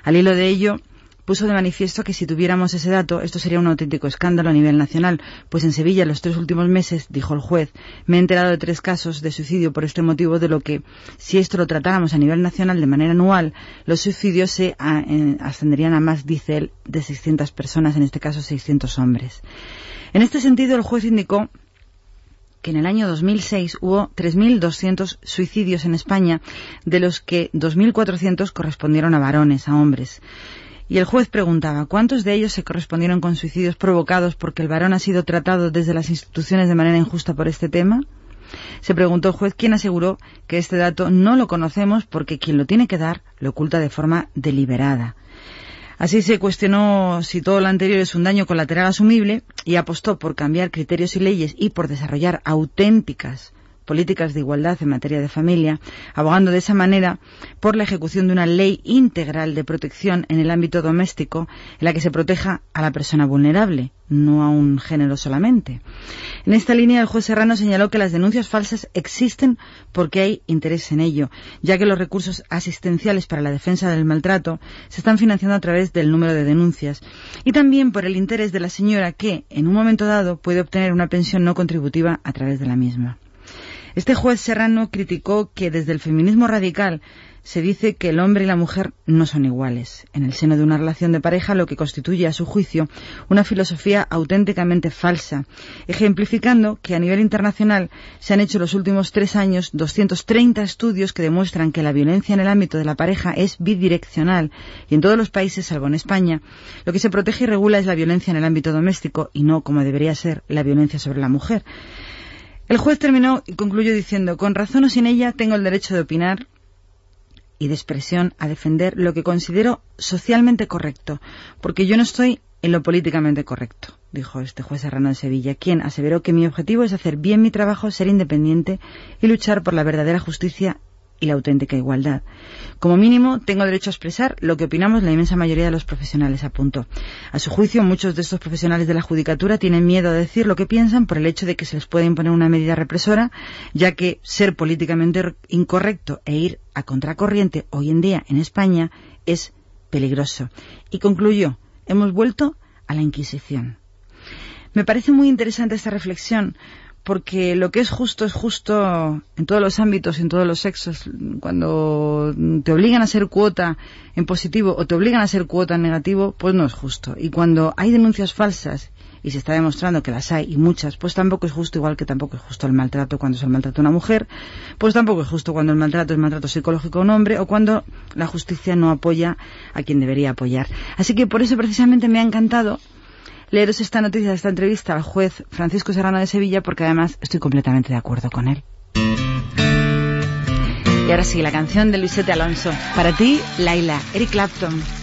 Al hilo de ello, puso de manifiesto que si tuviéramos ese dato, esto sería un auténtico escándalo a nivel nacional, pues en Sevilla en los tres últimos meses, dijo el juez, me he enterado de tres casos de suicidio por este motivo, de lo que, si esto lo tratáramos a nivel nacional de manera anual, los suicidios se a, en, ascenderían a más, dice él, de 600 personas, en este caso 600 hombres. En este sentido, el juez indicó que en el año 2006 hubo 3.200 suicidios en España, de los que 2.400 correspondieron a varones, a hombres. Y el juez preguntaba, ¿cuántos de ellos se correspondieron con suicidios provocados porque el varón ha sido tratado desde las instituciones de manera injusta por este tema? Se preguntó el juez quien aseguró que este dato no lo conocemos porque quien lo tiene que dar lo oculta de forma deliberada. Así se cuestionó si todo lo anterior es un daño colateral asumible y apostó por cambiar criterios y leyes y por desarrollar auténticas políticas de igualdad en materia de familia, abogando de esa manera por la ejecución de una ley integral de protección en el ámbito doméstico en la que se proteja a la persona vulnerable, no a un género solamente. En esta línea, el juez Serrano señaló que las denuncias falsas existen porque hay interés en ello, ya que los recursos asistenciales para la defensa del maltrato se están financiando a través del número de denuncias y también por el interés de la señora que, en un momento dado, puede obtener una pensión no contributiva a través de la misma. Este juez serrano criticó que desde el feminismo radical se dice que el hombre y la mujer no son iguales. En el seno de una relación de pareja, lo que constituye, a su juicio, una filosofía auténticamente falsa, ejemplificando que a nivel internacional se han hecho los últimos tres años 230 estudios que demuestran que la violencia en el ámbito de la pareja es bidireccional y en todos los países, salvo en España, lo que se protege y regula es la violencia en el ámbito doméstico y no, como debería ser, la violencia sobre la mujer. El juez terminó y concluyó diciendo, con razón o sin ella, tengo el derecho de opinar y de expresión a defender lo que considero socialmente correcto, porque yo no estoy en lo políticamente correcto, dijo este juez serrano de Sevilla, quien aseveró que mi objetivo es hacer bien mi trabajo, ser independiente y luchar por la verdadera justicia y la auténtica igualdad. Como mínimo, tengo derecho a expresar lo que opinamos la inmensa mayoría de los profesionales, apuntó. A su juicio, muchos de estos profesionales de la judicatura tienen miedo a decir lo que piensan por el hecho de que se les puede imponer una medida represora, ya que ser políticamente incorrecto e ir a contracorriente hoy en día en España es peligroso. Y concluyó, hemos vuelto a la Inquisición. Me parece muy interesante esta reflexión porque lo que es justo es justo en todos los ámbitos, en todos los sexos. Cuando te obligan a ser cuota en positivo o te obligan a ser cuota en negativo, pues no es justo. Y cuando hay denuncias falsas, y se está demostrando que las hay y muchas, pues tampoco es justo, igual que tampoco es justo el maltrato cuando es el maltrato a una mujer, pues tampoco es justo cuando el maltrato es maltrato psicológico a un hombre o cuando la justicia no apoya a quien debería apoyar. Así que por eso precisamente me ha encantado leeros esta noticia, esta entrevista al juez Francisco Serrano de Sevilla, porque además estoy completamente de acuerdo con él. Y ahora sí, la canción de Luisete Alonso. Para ti, Laila, Eric Clapton.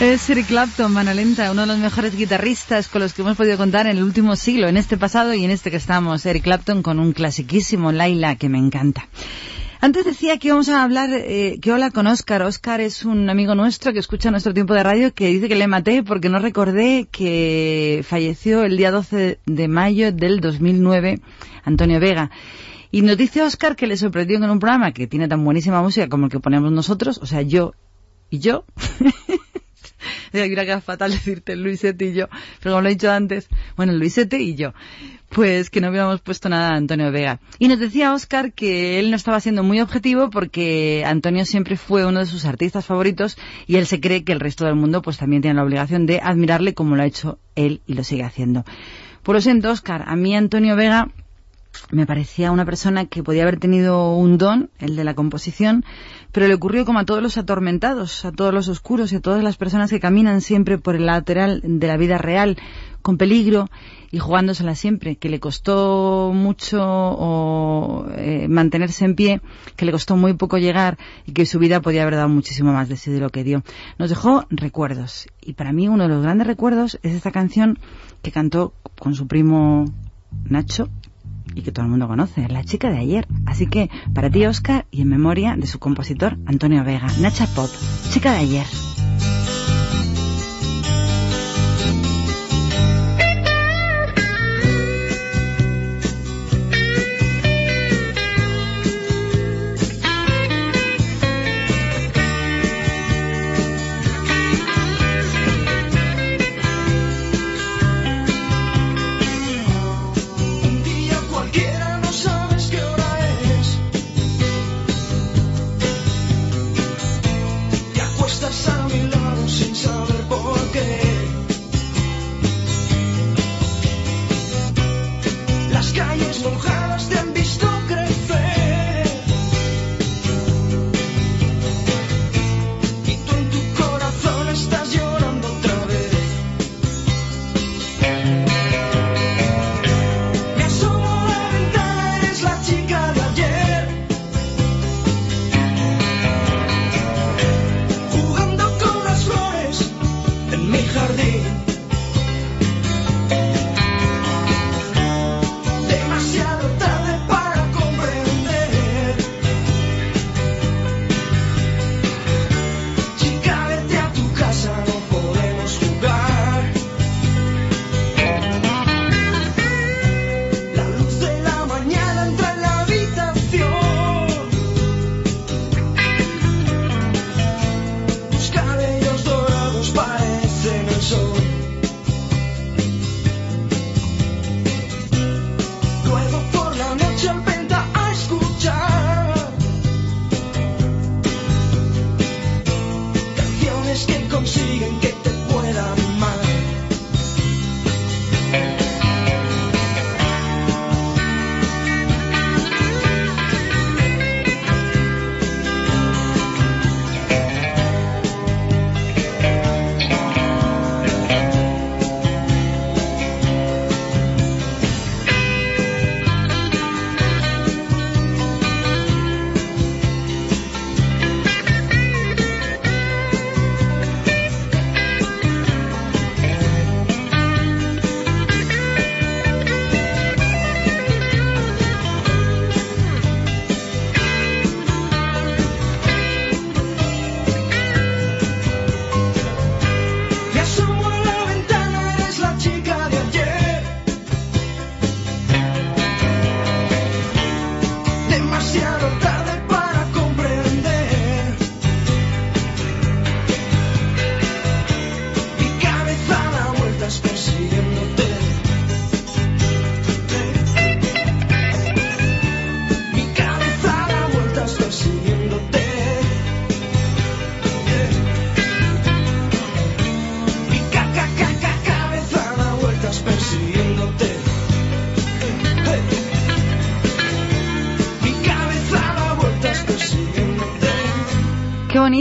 Es Eric Clapton, mano lenta, uno de los mejores guitarristas con los que hemos podido contar en el último siglo, en este pasado y en este que estamos. Eric Clapton con un clasiquísimo Laila que me encanta. Antes decía que íbamos a hablar, eh, que hola con Oscar. Oscar es un amigo nuestro que escucha nuestro tiempo de radio que dice que le maté porque no recordé que falleció el día 12 de mayo del 2009 Antonio Vega. Y nos dice Oscar que le sorprendió con un programa que tiene tan buenísima música como el que ponemos nosotros, o sea, yo y yo. Mira que es fatal decirte Luisete y yo, pero como lo he dicho antes, bueno, Luisete y yo, pues que no habíamos puesto nada a Antonio Vega. Y nos decía Oscar que él no estaba siendo muy objetivo porque Antonio siempre fue uno de sus artistas favoritos y él se cree que el resto del mundo pues también tiene la obligación de admirarle como lo ha hecho él y lo sigue haciendo. Por lo siento, Oscar, a mí Antonio Vega me parecía una persona que podía haber tenido un don, el de la composición, pero le ocurrió como a todos los atormentados, a todos los oscuros y a todas las personas que caminan siempre por el lateral de la vida real, con peligro y jugándosela siempre, que le costó mucho eh, mantenerse en pie, que le costó muy poco llegar y que su vida podía haber dado muchísimo más de sí de lo que dio. Nos dejó recuerdos y para mí uno de los grandes recuerdos es esta canción que cantó con su primo Nacho y que todo el mundo conoce, la chica de ayer. Así que para ti, Oscar, y en memoria de su compositor Antonio Vega, Nacha Pop, chica de ayer.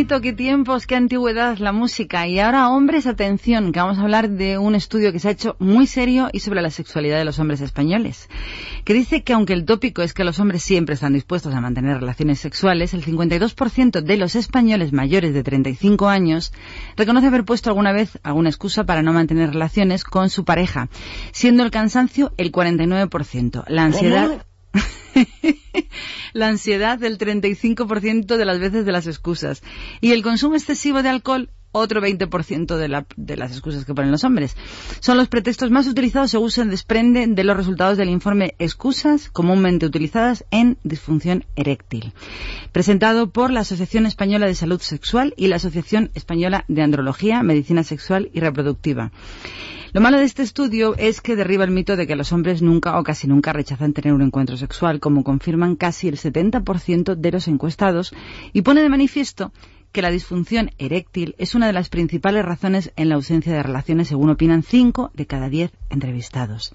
Qué tiempos, qué antigüedad la música. Y ahora, hombres, atención, que vamos a hablar de un estudio que se ha hecho muy serio y sobre la sexualidad de los hombres españoles. Que dice que aunque el tópico es que los hombres siempre están dispuestos a mantener relaciones sexuales, el 52% de los españoles mayores de 35 años reconoce haber puesto alguna vez alguna excusa para no mantener relaciones con su pareja, siendo el cansancio el 49%, la ansiedad la ansiedad del 35% de las veces de las excusas y el consumo excesivo de alcohol otro 20% de, de las excusas que ponen los hombres. Son los pretextos más utilizados según se desprende de los resultados del informe Excusas comúnmente utilizadas en disfunción eréctil, presentado por la Asociación Española de Salud Sexual y la Asociación Española de Andrología, Medicina Sexual y Reproductiva. Lo malo de este estudio es que derriba el mito de que los hombres nunca o casi nunca rechazan tener un encuentro sexual, como confirman casi el 70% de los encuestados, y pone de manifiesto que la disfunción eréctil es una de las principales razones en la ausencia de relaciones, según opinan 5 de cada 10 entrevistados.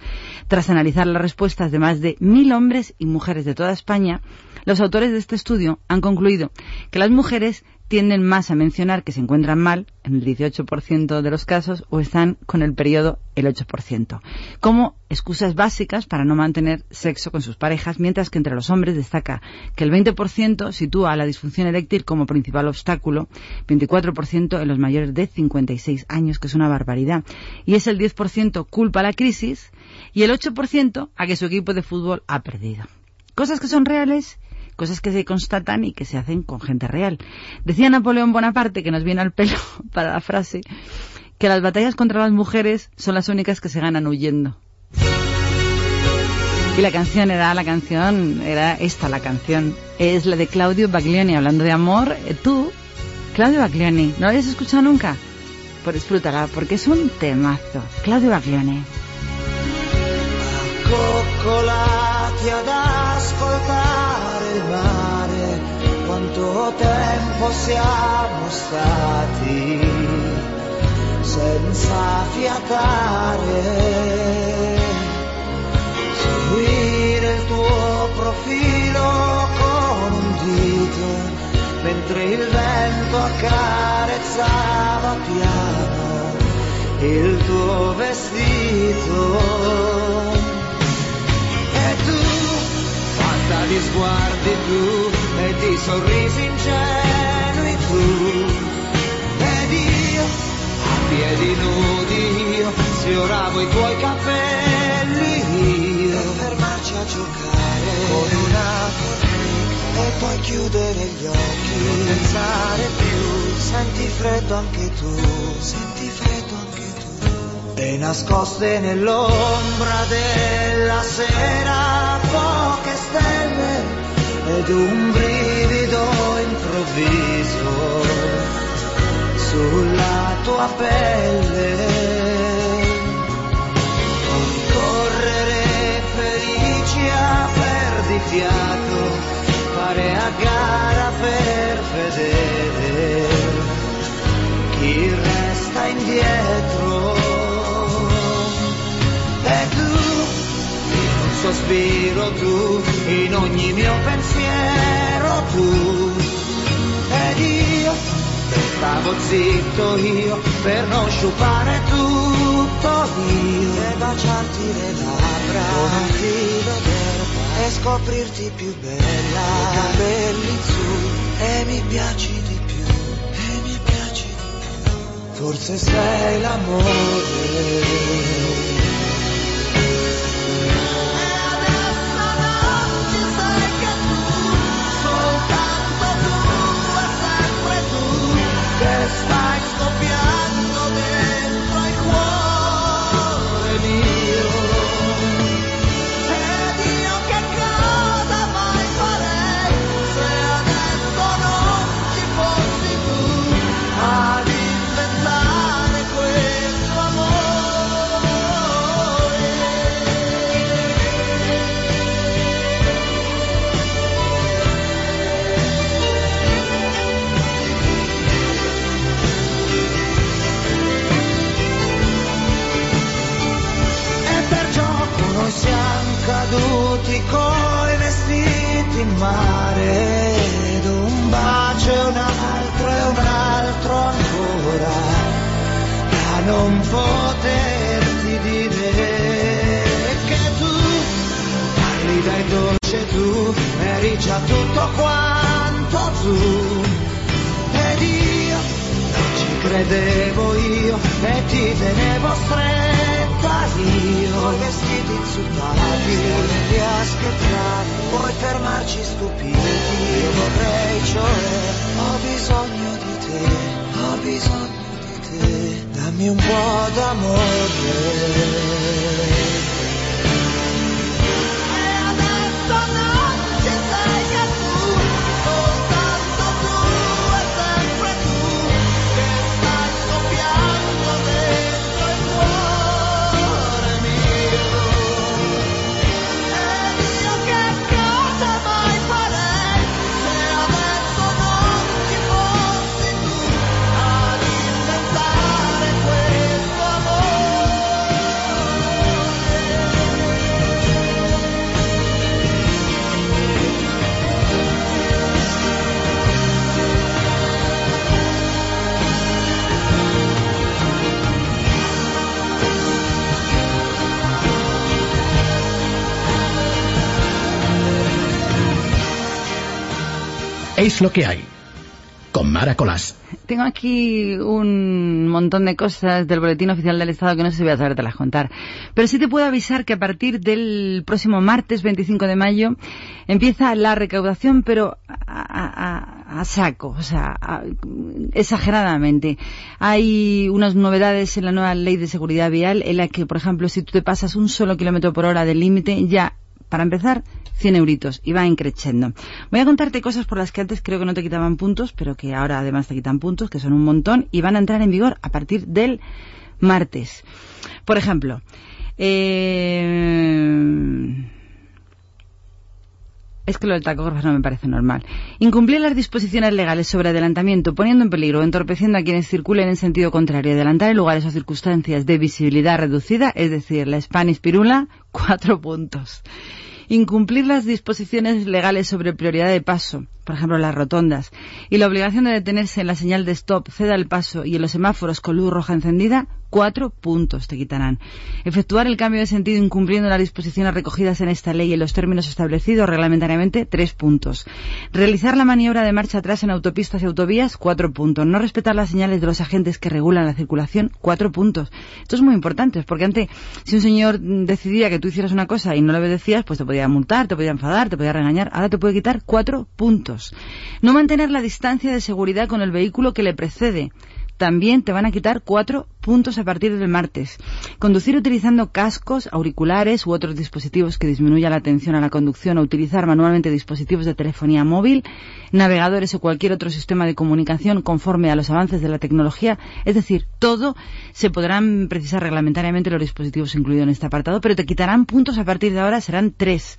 Tras analizar las respuestas de más de mil hombres y mujeres de toda España, los autores de este estudio han concluido que las mujeres tienden más a mencionar que se encuentran mal, en el 18% de los casos, o están con el periodo el 8%, como excusas básicas para no mantener sexo con sus parejas, mientras que entre los hombres destaca que el 20% sitúa a la disfunción eréctil como principal obstáculo, 24% en los mayores de 56 años, que es una barbaridad, y es el 10% culpa a la crisis y el 8% a que su equipo de fútbol ha perdido. Cosas que son reales cosas que se constatan y que se hacen con gente real. Decía Napoleón Bonaparte, que nos viene al pelo para la frase, que las batallas contra las mujeres son las únicas que se ganan huyendo. Y la canción era, la canción, era esta la canción. Es la de Claudio Baglioni, hablando de amor. Tú, Claudio Baglioni, ¿no lo habías escuchado nunca? Pues disfrútala, porque es un temazo. Claudio Baglioni. Mare, quanto tempo siamo stati senza fiatare. Seguire il tuo profilo con un dito, mentre il vento accarezzava piano il tuo vestito. Di sguardi tu e di sorrisi ingenui tu. Ed io, a piedi nudi io, sfioravo i tuoi capelli io. Per fermarci a giocare con una e poi chiudere gli occhi. Non pensare più, senti freddo anche tu, senti freddo anche tu. E nascoste nell'ombra della sera poche stelle ed un brivido improvviso sulla tua pelle. Correre felici a perdifiato, fare a gara per vedere chi resta indietro. Sospiro tu, in ogni mio pensiero tu. Ed io, stavo zitto io, per non sciupare tutto io. E baciarti le labbra, d'erba, e scoprirti più bella. I capelli su, e mi piaci di più, e mi piaci di più. Forse sei l'amore. Tutto quanto tu. Ed io non ci credevo io e ti tenevo stretta io. Vestiti insultati e a scherzare puoi fermarci stupiti? Io vorrei cioè ho bisogno di te ho bisogno di te. Dammi un po' d'amore Es lo que hay. Con Mara. Tengo aquí un montón de cosas del Boletín Oficial del Estado que no sé si voy a saber las contar. Pero sí te puedo avisar que a partir del próximo martes 25 de mayo empieza la recaudación, pero a saco, o sea, a- exageradamente. Hay unas novedades en la nueva ley de seguridad vial en la que, por ejemplo, si tú te pasas un solo kilómetro por hora del límite, ya, para empezar, 100 euritos y va increciendo. Voy a contarte cosas por las que antes creo que no te quitaban puntos, pero que ahora además te quitan puntos, que son un montón, y van a entrar en vigor a partir del martes. Por ejemplo, eh, es que lo del tacógrafo no me parece normal. Incumplir las disposiciones legales sobre adelantamiento, poniendo en peligro o entorpeciendo a quienes circulen en sentido contrario, adelantar en lugares o circunstancias de visibilidad reducida, es decir, la Spanish pirula, cuatro puntos. Incumplir las disposiciones legales sobre prioridad de paso, por ejemplo las rotondas, y la obligación de detenerse en la señal de stop, ceda el paso y en los semáforos con luz roja encendida, cuatro puntos te quitarán. Efectuar el cambio de sentido incumpliendo las disposiciones recogidas en esta ley en los términos establecidos reglamentariamente, tres puntos. Realizar la maniobra de marcha atrás en autopistas y autovías, cuatro puntos. No respetar las señales de los agentes que regulan la circulación, cuatro puntos. Esto es muy importante, porque antes, si un señor decidía que tú hicieras una cosa y no le obedecías, pues te podía multar, te podía enfadar, te podía regañar. Ahora te puede quitar cuatro puntos. No mantener la distancia de seguridad con el vehículo que le precede también te van a quitar cuatro puntos a partir del martes. Conducir utilizando cascos, auriculares u otros dispositivos que disminuyan la atención a la conducción o utilizar manualmente dispositivos de telefonía móvil, navegadores o cualquier otro sistema de comunicación conforme a los avances de la tecnología. Es decir, todo se podrán precisar reglamentariamente los dispositivos incluidos en este apartado, pero te quitarán puntos a partir de ahora, serán tres.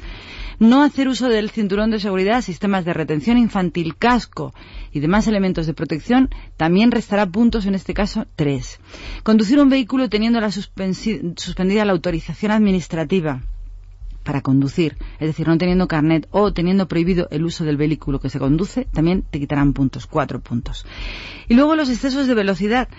No hacer uso del cinturón de seguridad, sistemas de retención infantil, casco y demás elementos de protección también restará puntos, en este caso tres. Conducir un vehículo teniendo la suspendida la autorización administrativa para conducir, es decir, no teniendo carnet o teniendo prohibido el uso del vehículo que se conduce, también te quitarán puntos, cuatro puntos. Y luego los excesos de velocidad.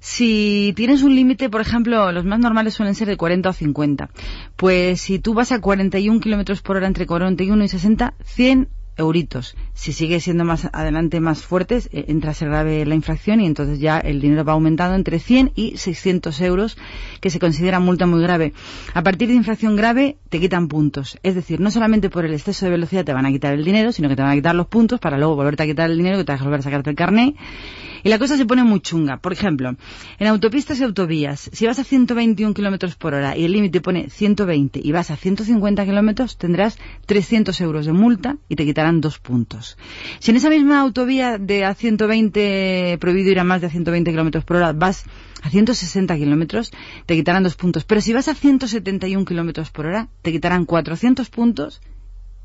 Si tienes un límite, por ejemplo, los más normales suelen ser de 40 o 50. Pues si tú vas a 41 kilómetros por hora entre 41 y 60, 100 euritos. Si sigue siendo más adelante más fuertes, eh, entra a ser grave la infracción y entonces ya el dinero va aumentando entre 100 y 600 euros, que se considera multa muy grave. A partir de infracción grave, te quitan puntos. Es decir, no solamente por el exceso de velocidad te van a quitar el dinero, sino que te van a quitar los puntos para luego volverte a quitar el dinero que te vas a volver a sacarte el carné. Y la cosa se pone muy chunga. Por ejemplo, en autopistas y autovías, si vas a 121 kilómetros por hora y el límite pone 120 y vas a 150 kilómetros, tendrás 300 euros de multa y te quitarán dos puntos. Si en esa misma autovía de a 120, prohibido ir a más de 120 kilómetros por hora, vas a 160 kilómetros, te quitarán dos puntos. Pero si vas a 171 kilómetros por hora, te quitarán 400 puntos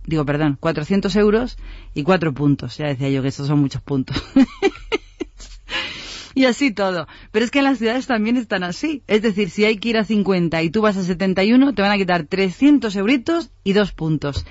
digo, perdón, 400 euros y cuatro puntos. Ya decía yo que estos son muchos puntos. y así todo. Pero es que en las ciudades también están así. Es decir, si hay que ir a 50 y tú vas a 71, te van a quitar 300 euritos y dos puntos.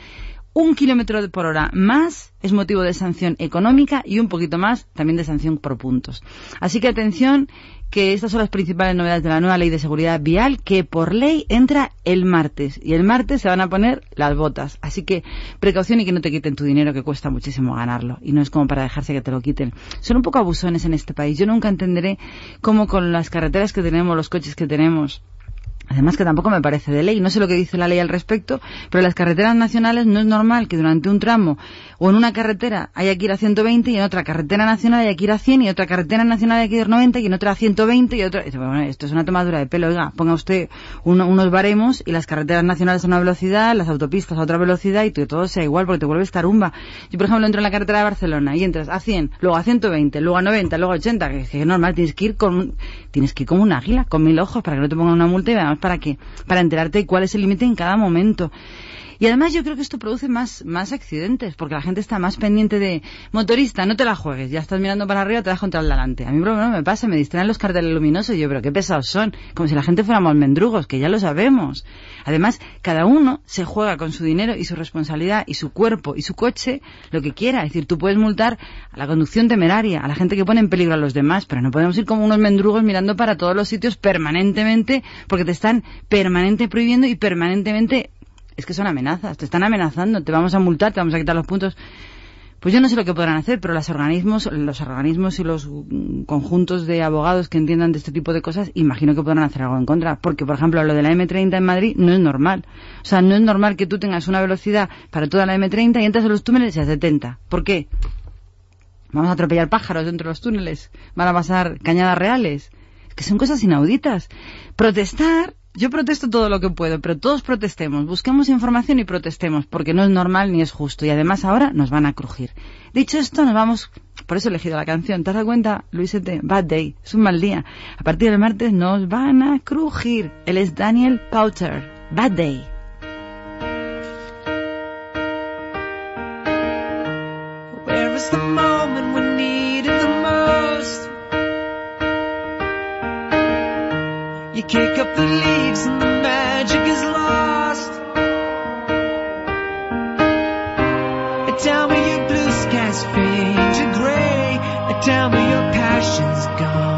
un kilómetro por hora más es motivo de sanción económica y un poquito más también de sanción por puntos. Así que atención, que estas son las principales novedades de la nueva ley de seguridad vial que por ley entra el martes y el martes se van a poner las botas. Así que precaución y que no te quiten tu dinero que cuesta muchísimo ganarlo y no es como para dejarse que te lo quiten. Son un poco abusones en este país. Yo nunca entenderé cómo con las carreteras que tenemos, los coches que tenemos, Además que tampoco me parece de ley, no sé lo que dice la ley al respecto, pero en las carreteras nacionales no es normal que durante un tramo o en una carretera haya que ir a 120 y en otra carretera nacional haya que ir a 100 y otra carretera nacional haya que ir a 90 y en otra a 120 y otra... Bueno, esto es una tomadura de pelo, oiga, ponga usted uno- unos baremos y las carreteras nacionales a una velocidad, las autopistas a otra velocidad y todo sea igual porque te vuelves tarumba. Yo, por ejemplo, entro en la carretera de Barcelona y entras a 100, luego a 120, luego a 90, luego a 80, que, es normal, tienes que ir con, tienes que ir como un águila, con mil ojos para que no te pongan una multa y además para que, para enterarte cuál es el límite en cada momento. Y además yo creo que esto produce más, más accidentes, porque la gente está más pendiente de motorista, no te la juegues, ya estás mirando para arriba, te das contra el delante. A mí menos me pasa, me distraen los carteles luminosos y yo, pero qué pesados son, como si la gente fuéramos mendrugos, que ya lo sabemos. Además, cada uno se juega con su dinero y su responsabilidad y su cuerpo y su coche lo que quiera. Es decir, tú puedes multar a la conducción temeraria, a la gente que pone en peligro a los demás, pero no podemos ir como unos mendrugos mirando para todos los sitios permanentemente porque te están permanente prohibiendo y permanentemente es que son amenazas, te están amenazando, te vamos a multar, te vamos a quitar los puntos. Pues yo no sé lo que podrán hacer, pero los organismos, los organismos y los mm, conjuntos de abogados que entiendan de este tipo de cosas, imagino que podrán hacer algo en contra. Porque, por ejemplo, lo de la M30 en Madrid no es normal. O sea, no es normal que tú tengas una velocidad para toda la M30 y entras en los túneles y a 70. ¿Por qué? Vamos a atropellar pájaros dentro de los túneles. Van a pasar cañadas reales. Es que son cosas inauditas. Protestar, yo protesto todo lo que puedo, pero todos protestemos, busquemos información y protestemos, porque no es normal ni es justo. Y además ahora nos van a crujir. Dicho esto, nos vamos, por eso he elegido la canción. ¿Te has dado cuenta, Luisete? Bad Day, es un mal día. A partir del martes nos van a crujir. Él es Daniel Powter. Bad Day. Where is the kick up the leaves and the magic is lost. Tell me your blue skies fade to gray. Tell me your passion's gone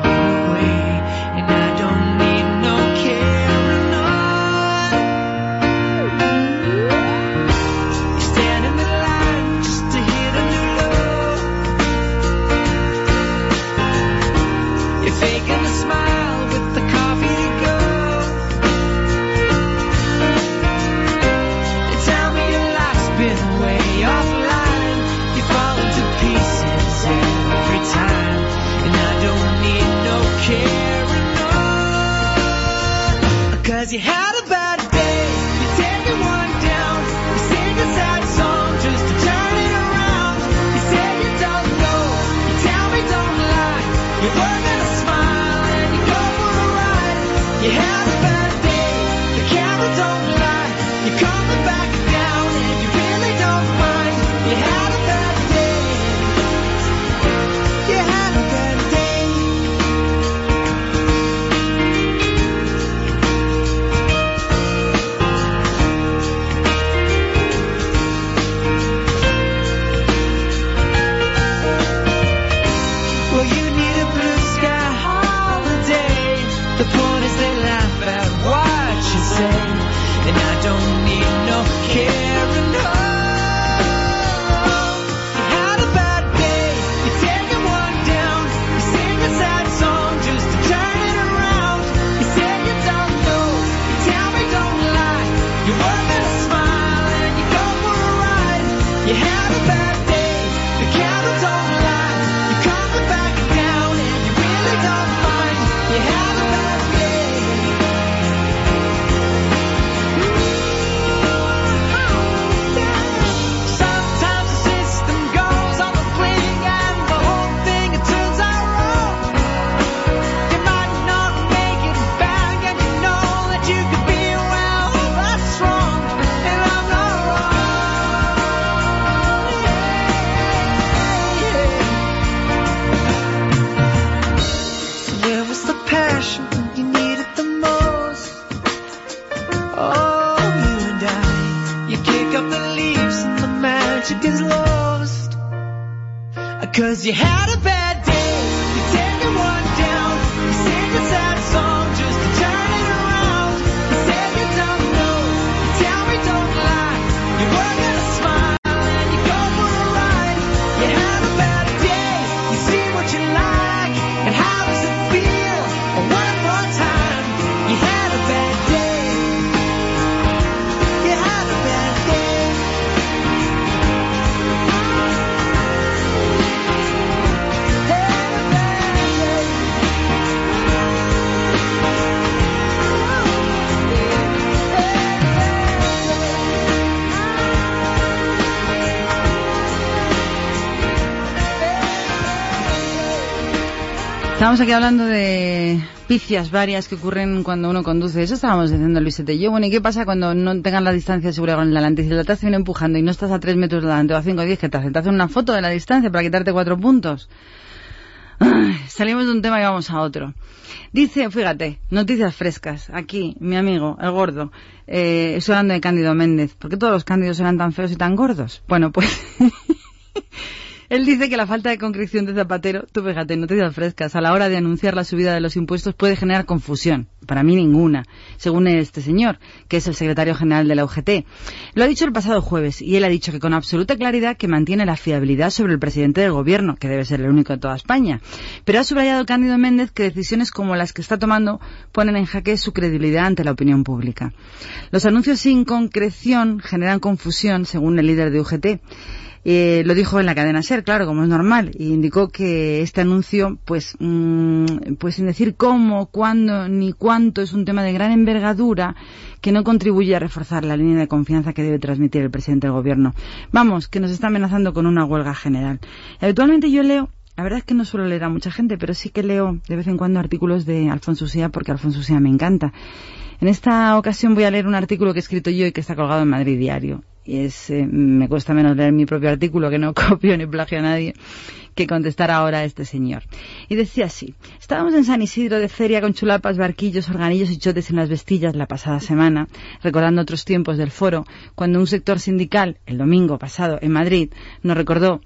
Estamos aquí hablando de picias varias que ocurren cuando uno conduce. Eso estábamos diciendo Luisete y yo. Bueno, ¿y qué pasa cuando no tengan la distancia segura con el delante? Si el delante te viene empujando y no estás a 3 metros delante o a 5 o 10, ¿qué te hacen? ¿Te hacen una foto de la distancia para quitarte cuatro puntos? Ay, salimos de un tema y vamos a otro. Dice, fíjate, noticias frescas. Aquí, mi amigo, el gordo. Eh, estoy hablando de Cándido Méndez. ¿Por qué todos los cándidos eran tan feos y tan gordos? Bueno, pues... Él dice que la falta de concreción de Zapatero, tú fíjate, noticias frescas, a la hora de anunciar la subida de los impuestos puede generar confusión. Para mí ninguna, según este señor, que es el secretario general de la UGT. Lo ha dicho el pasado jueves y él ha dicho que con absoluta claridad que mantiene la fiabilidad sobre el presidente del gobierno, que debe ser el único de toda España. Pero ha subrayado Cándido Méndez que decisiones como las que está tomando ponen en jaque su credibilidad ante la opinión pública. Los anuncios sin concreción generan confusión, según el líder de UGT. Eh, lo dijo en la cadena SER, claro, como es normal, y indicó que este anuncio, pues, mm, pues sin decir cómo, cuándo ni cuánto, es un tema de gran envergadura que no contribuye a reforzar la línea de confianza que debe transmitir el presidente del gobierno. Vamos, que nos está amenazando con una huelga general. Habitualmente yo leo la verdad es que no suelo leer a mucha gente, pero sí que leo de vez en cuando artículos de Alfonso Usía porque Alfonso Usía me encanta. En esta ocasión voy a leer un artículo que he escrito yo y que está colgado en Madrid Diario. Es, eh, me cuesta menos leer mi propio artículo, que no copio ni plagio a nadie, que contestar ahora a este señor. Y decía así, estábamos en San Isidro de feria con chulapas, barquillos, organillos y chotes en las vestillas la pasada semana, recordando otros tiempos del foro, cuando un sector sindical, el domingo pasado en Madrid, nos recordó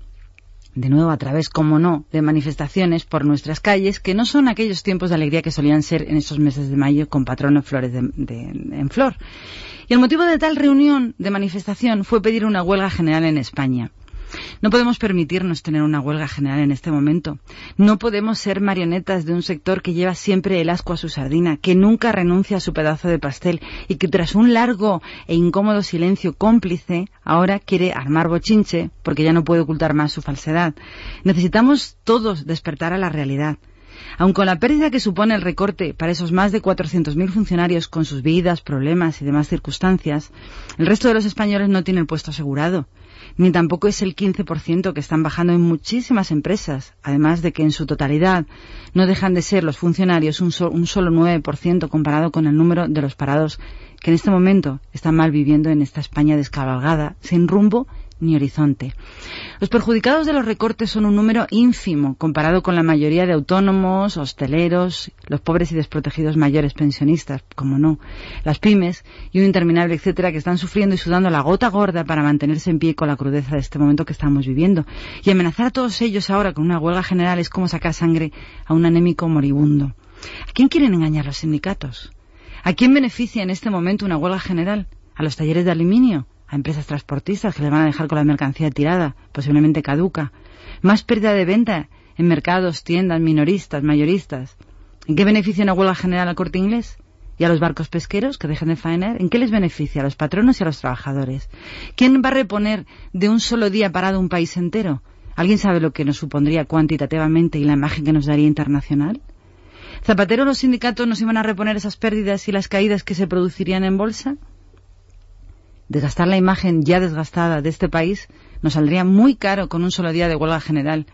de nuevo a través, como no, de manifestaciones por nuestras calles, que no son aquellos tiempos de alegría que solían ser en esos meses de mayo con patrono flores de- de- en flor. Y el motivo de tal reunión de manifestación fue pedir una huelga general en España. No podemos permitirnos tener una huelga general en este momento. No podemos ser marionetas de un sector que lleva siempre el asco a su sardina, que nunca renuncia a su pedazo de pastel y que tras un largo e incómodo silencio cómplice ahora quiere armar bochinche porque ya no puede ocultar más su falsedad. Necesitamos todos despertar a la realidad. Aun con la pérdida que supone el recorte para esos más de 400.000 funcionarios con sus vidas, problemas y demás circunstancias, el resto de los españoles no tiene el puesto asegurado, ni tampoco es el 15% que están bajando en muchísimas empresas, además de que en su totalidad no dejan de ser los funcionarios un, so- un solo 9% comparado con el número de los parados que en este momento están mal viviendo en esta España descabalgada, sin rumbo ni horizonte. Los perjudicados de los recortes son un número ínfimo comparado con la mayoría de autónomos, hosteleros, los pobres y desprotegidos mayores pensionistas, como no, las pymes y un interminable etcétera que están sufriendo y sudando la gota gorda para mantenerse en pie con la crudeza de este momento que estamos viviendo. Y amenazar a todos ellos ahora con una huelga general es como sacar sangre a un anémico moribundo. ¿A quién quieren engañar los sindicatos? ¿A quién beneficia en este momento una huelga general? ¿A los talleres de aluminio? ¿A empresas transportistas que les van a dejar con la mercancía tirada, posiblemente caduca? ¿Más pérdida de venta en mercados, tiendas, minoristas, mayoristas? ¿En qué beneficia una huelga general al corte inglés? ¿Y a los barcos pesqueros que dejen de faenar? ¿En qué les beneficia? ¿A los patronos y a los trabajadores? ¿Quién va a reponer de un solo día parado un país entero? ¿Alguien sabe lo que nos supondría cuantitativamente y la imagen que nos daría internacional? ¿Zapatero los sindicatos nos iban a reponer esas pérdidas y las caídas que se producirían en bolsa? Desgastar la imagen ya desgastada de este país nos saldría muy caro con un solo día de huelga general.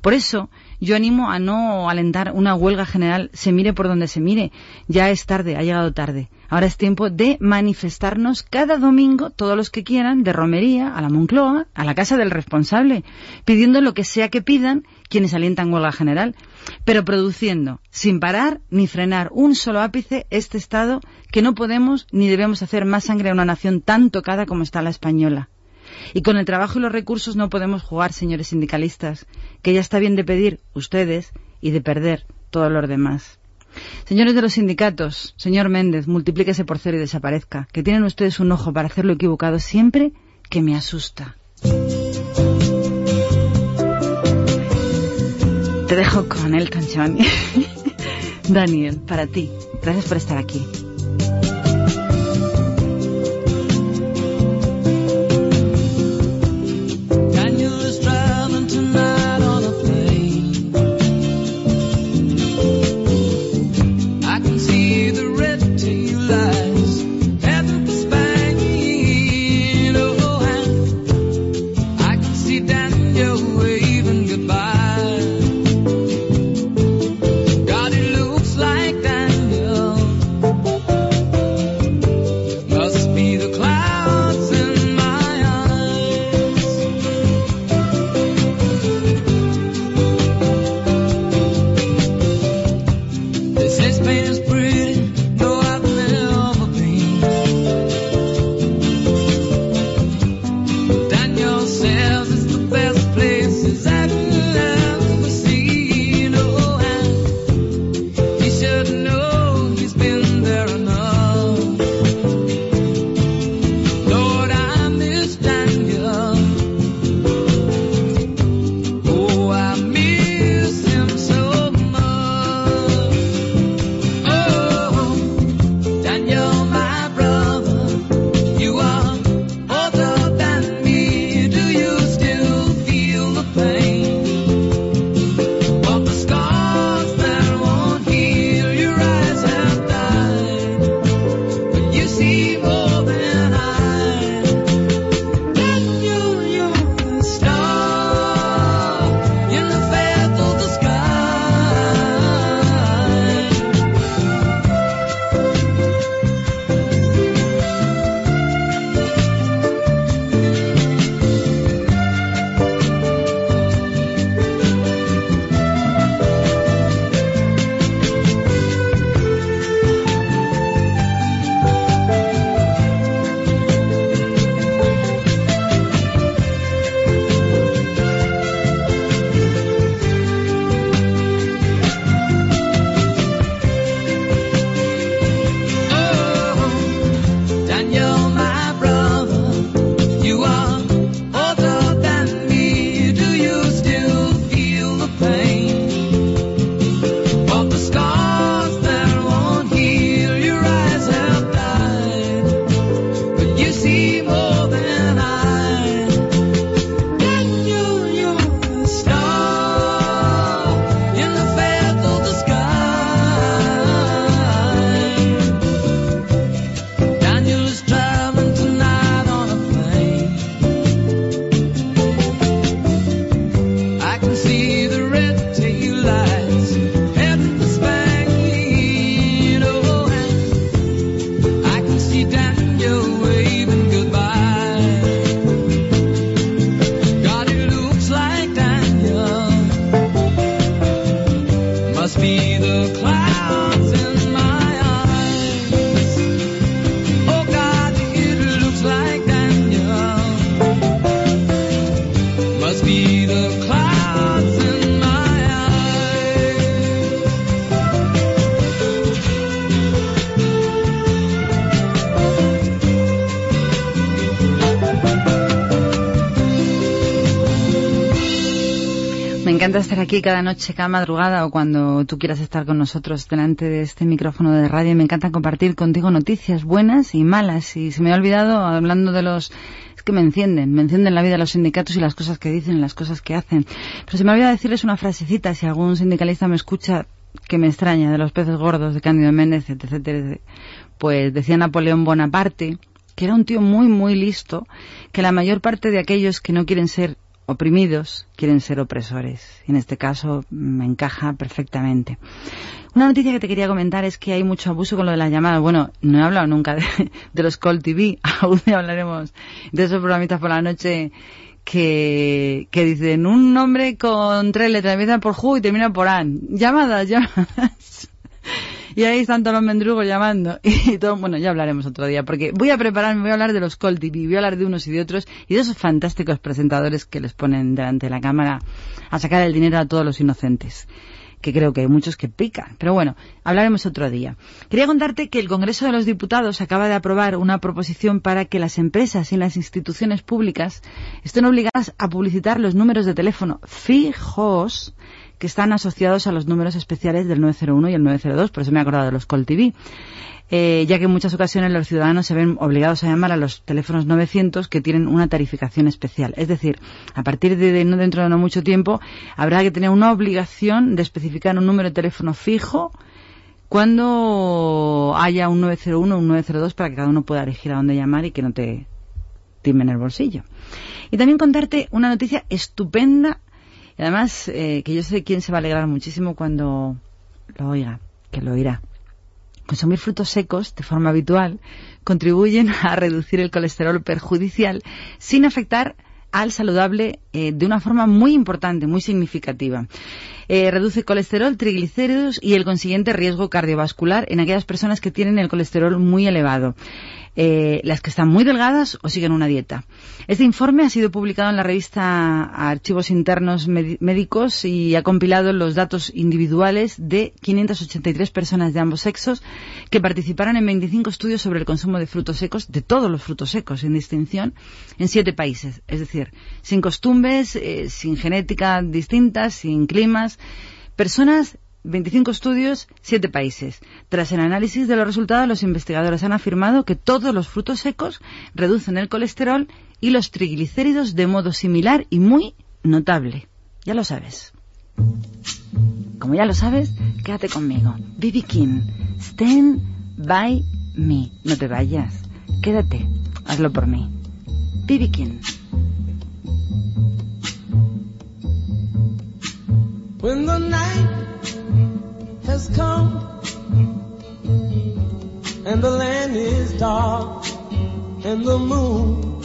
Por eso, yo animo a no alentar una huelga general, se mire por donde se mire. Ya es tarde, ha llegado tarde. Ahora es tiempo de manifestarnos cada domingo, todos los que quieran, de romería, a la Moncloa, a la casa del responsable, pidiendo lo que sea que pidan quienes alientan huelga general, pero produciendo, sin parar ni frenar un solo ápice, este Estado que no podemos ni debemos hacer más sangre a una nación tan tocada como está la española. Y con el trabajo y los recursos no podemos jugar, señores sindicalistas, que ya está bien de pedir ustedes y de perder todos los demás. Señores de los sindicatos, señor Méndez, multiplíquese por cero y desaparezca, que tienen ustedes un ojo para hacerlo equivocado siempre que me asusta. Te dejo con Elton John. Daniel, para ti. Gracias por estar aquí. Aquí cada noche, cada madrugada o cuando tú quieras estar con nosotros delante de este micrófono de radio. Me encanta compartir contigo noticias buenas y malas. Y se me ha olvidado, hablando de los... Es que me encienden, me encienden la vida los sindicatos y las cosas que dicen las cosas que hacen. Pero se me ha olvidado decirles una frasecita, si algún sindicalista me escucha, que me extraña, de los peces gordos de Cándido Méndez, etc. etc. Pues decía Napoleón Bonaparte, que era un tío muy, muy listo, que la mayor parte de aquellos que no quieren ser oprimidos quieren ser opresores. Y en este caso me encaja perfectamente. Una noticia que te quería comentar es que hay mucho abuso con lo de las llamadas. Bueno, no he hablado nunca de, los Call TV. Aún hablaremos de esos programitas por la noche que, que dicen un nombre con tres letras, empieza por Ju y termina por An. Llamadas, llamadas. Y ahí están todos los mendrugos llamando. Y todo, bueno, ya hablaremos otro día, porque voy a prepararme, voy a hablar de los Call TV, voy a hablar de unos y de otros, y de esos fantásticos presentadores que les ponen delante de la cámara a sacar el dinero a todos los inocentes que creo que hay muchos que pican. Pero bueno, hablaremos otro día. Quería contarte que el Congreso de los Diputados acaba de aprobar una proposición para que las empresas y las instituciones públicas estén obligadas a publicitar los números de teléfono fijos que están asociados a los números especiales del 901 y el 902, por eso me he acordado de los Call TV. Eh, ya que en muchas ocasiones los ciudadanos se ven obligados a llamar a los teléfonos 900 que tienen una tarificación especial. Es decir, a partir de, no dentro de no mucho tiempo habrá que tener una obligación de especificar un número de teléfono fijo cuando haya un 901 o un 902 para que cada uno pueda elegir a dónde llamar y que no te timen el bolsillo. Y también contarte una noticia estupenda y además eh, que yo sé quién se va a alegrar muchísimo cuando lo oiga, que lo oirá. Consumir frutos secos de forma habitual contribuyen a reducir el colesterol perjudicial sin afectar al saludable eh, de una forma muy importante, muy significativa. Eh, reduce colesterol, triglicéridos y el consiguiente riesgo cardiovascular en aquellas personas que tienen el colesterol muy elevado. Eh, las que están muy delgadas o siguen una dieta. Este informe ha sido publicado en la revista Archivos Internos Médicos y ha compilado los datos individuales de 583 personas de ambos sexos que participaron en 25 estudios sobre el consumo de frutos secos, de todos los frutos secos, sin distinción, en siete países. Es decir, sin costumbres, eh, sin genética distinta, sin climas. Personas 25 estudios, 7 países. Tras el análisis de los resultados, los investigadores han afirmado que todos los frutos secos reducen el colesterol y los triglicéridos de modo similar y muy notable. Ya lo sabes. Como ya lo sabes, quédate conmigo. Bibi King, stand by me. No te vayas. Quédate. Hazlo por mí. Bibi King. Has come and the land is dark and the moon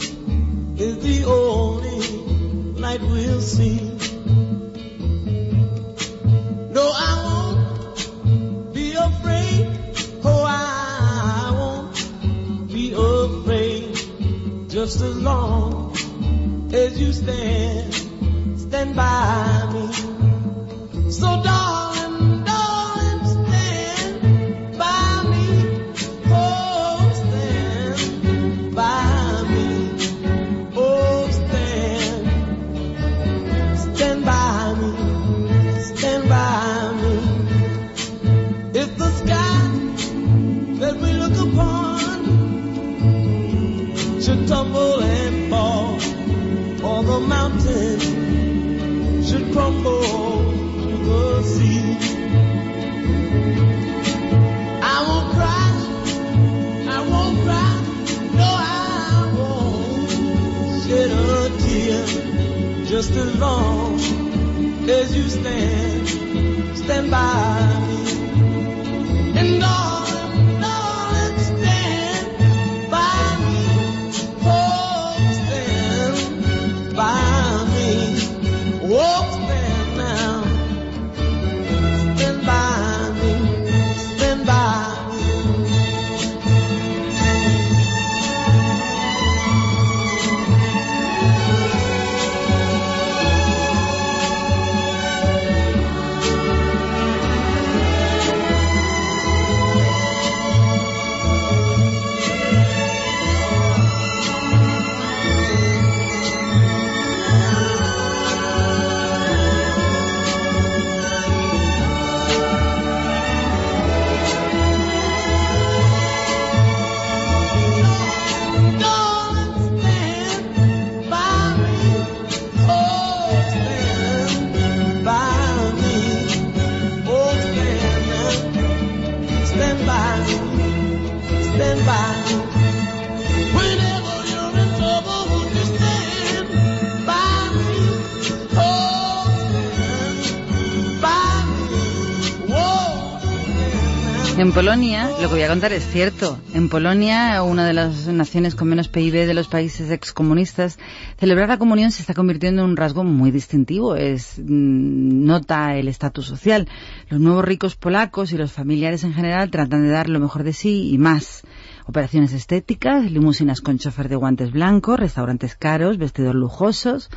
lo que voy a contar es cierto. En Polonia, una de las naciones con menos PIB de los países excomunistas, celebrar la comunión se está convirtiendo en un rasgo muy distintivo. Es mm, nota el estatus social. Los nuevos ricos polacos y los familiares en general tratan de dar lo mejor de sí y más. Operaciones estéticas, limusinas con chofer de guantes blancos, restaurantes caros, vestidos lujosos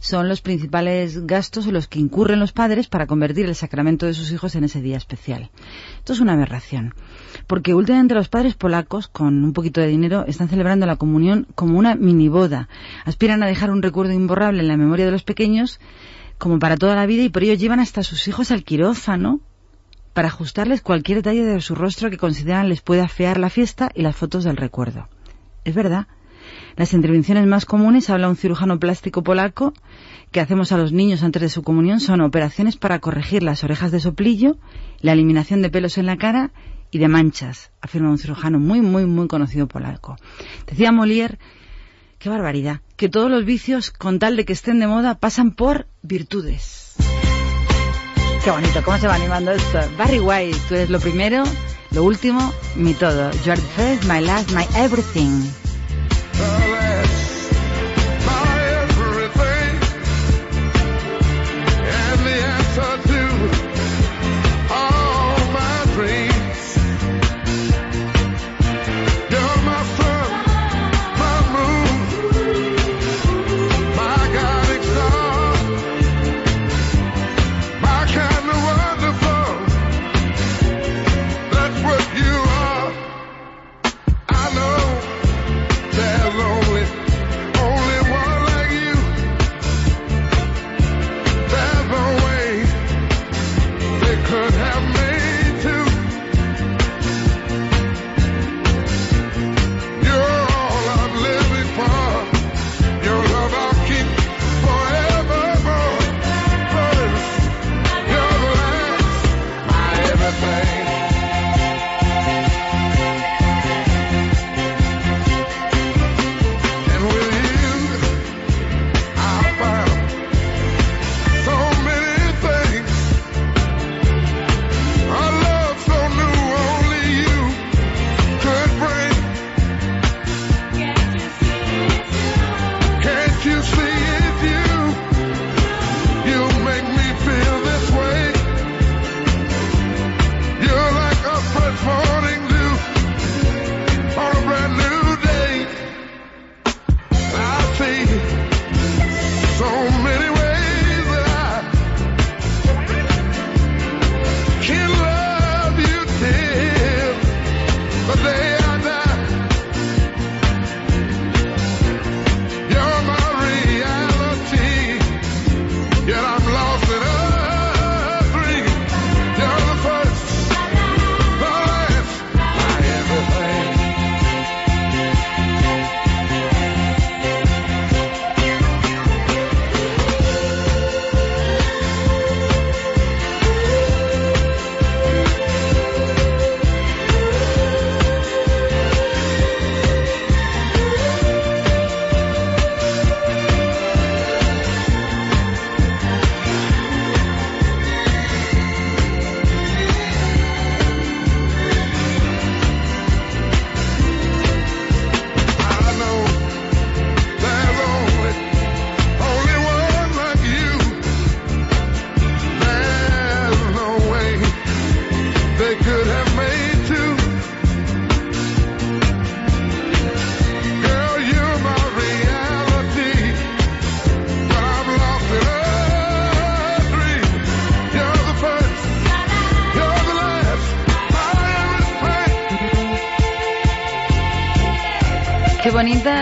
son los principales gastos en los que incurren los padres para convertir el sacramento de sus hijos en ese día especial. Esto es una aberración, porque últimamente los padres polacos, con un poquito de dinero, están celebrando la comunión como una mini boda. Aspiran a dejar un recuerdo imborrable en la memoria de los pequeños, como para toda la vida, y por ello llevan hasta sus hijos al quirófano para ajustarles cualquier detalle de su rostro que consideran les puede afear la fiesta y las fotos del recuerdo. Es verdad, las intervenciones más comunes, habla un cirujano plástico polaco, que hacemos a los niños antes de su comunión son operaciones para corregir las orejas de soplillo, la eliminación de pelos en la cara y de manchas, afirma un cirujano muy, muy, muy conocido polaco. Decía Molière, qué barbaridad, que todos los vicios, con tal de que estén de moda, pasan por virtudes. Qué bonito, cómo se va animando esto. Barry White, tú eres lo primero, lo último, mi todo. You are the first, my last, my everything.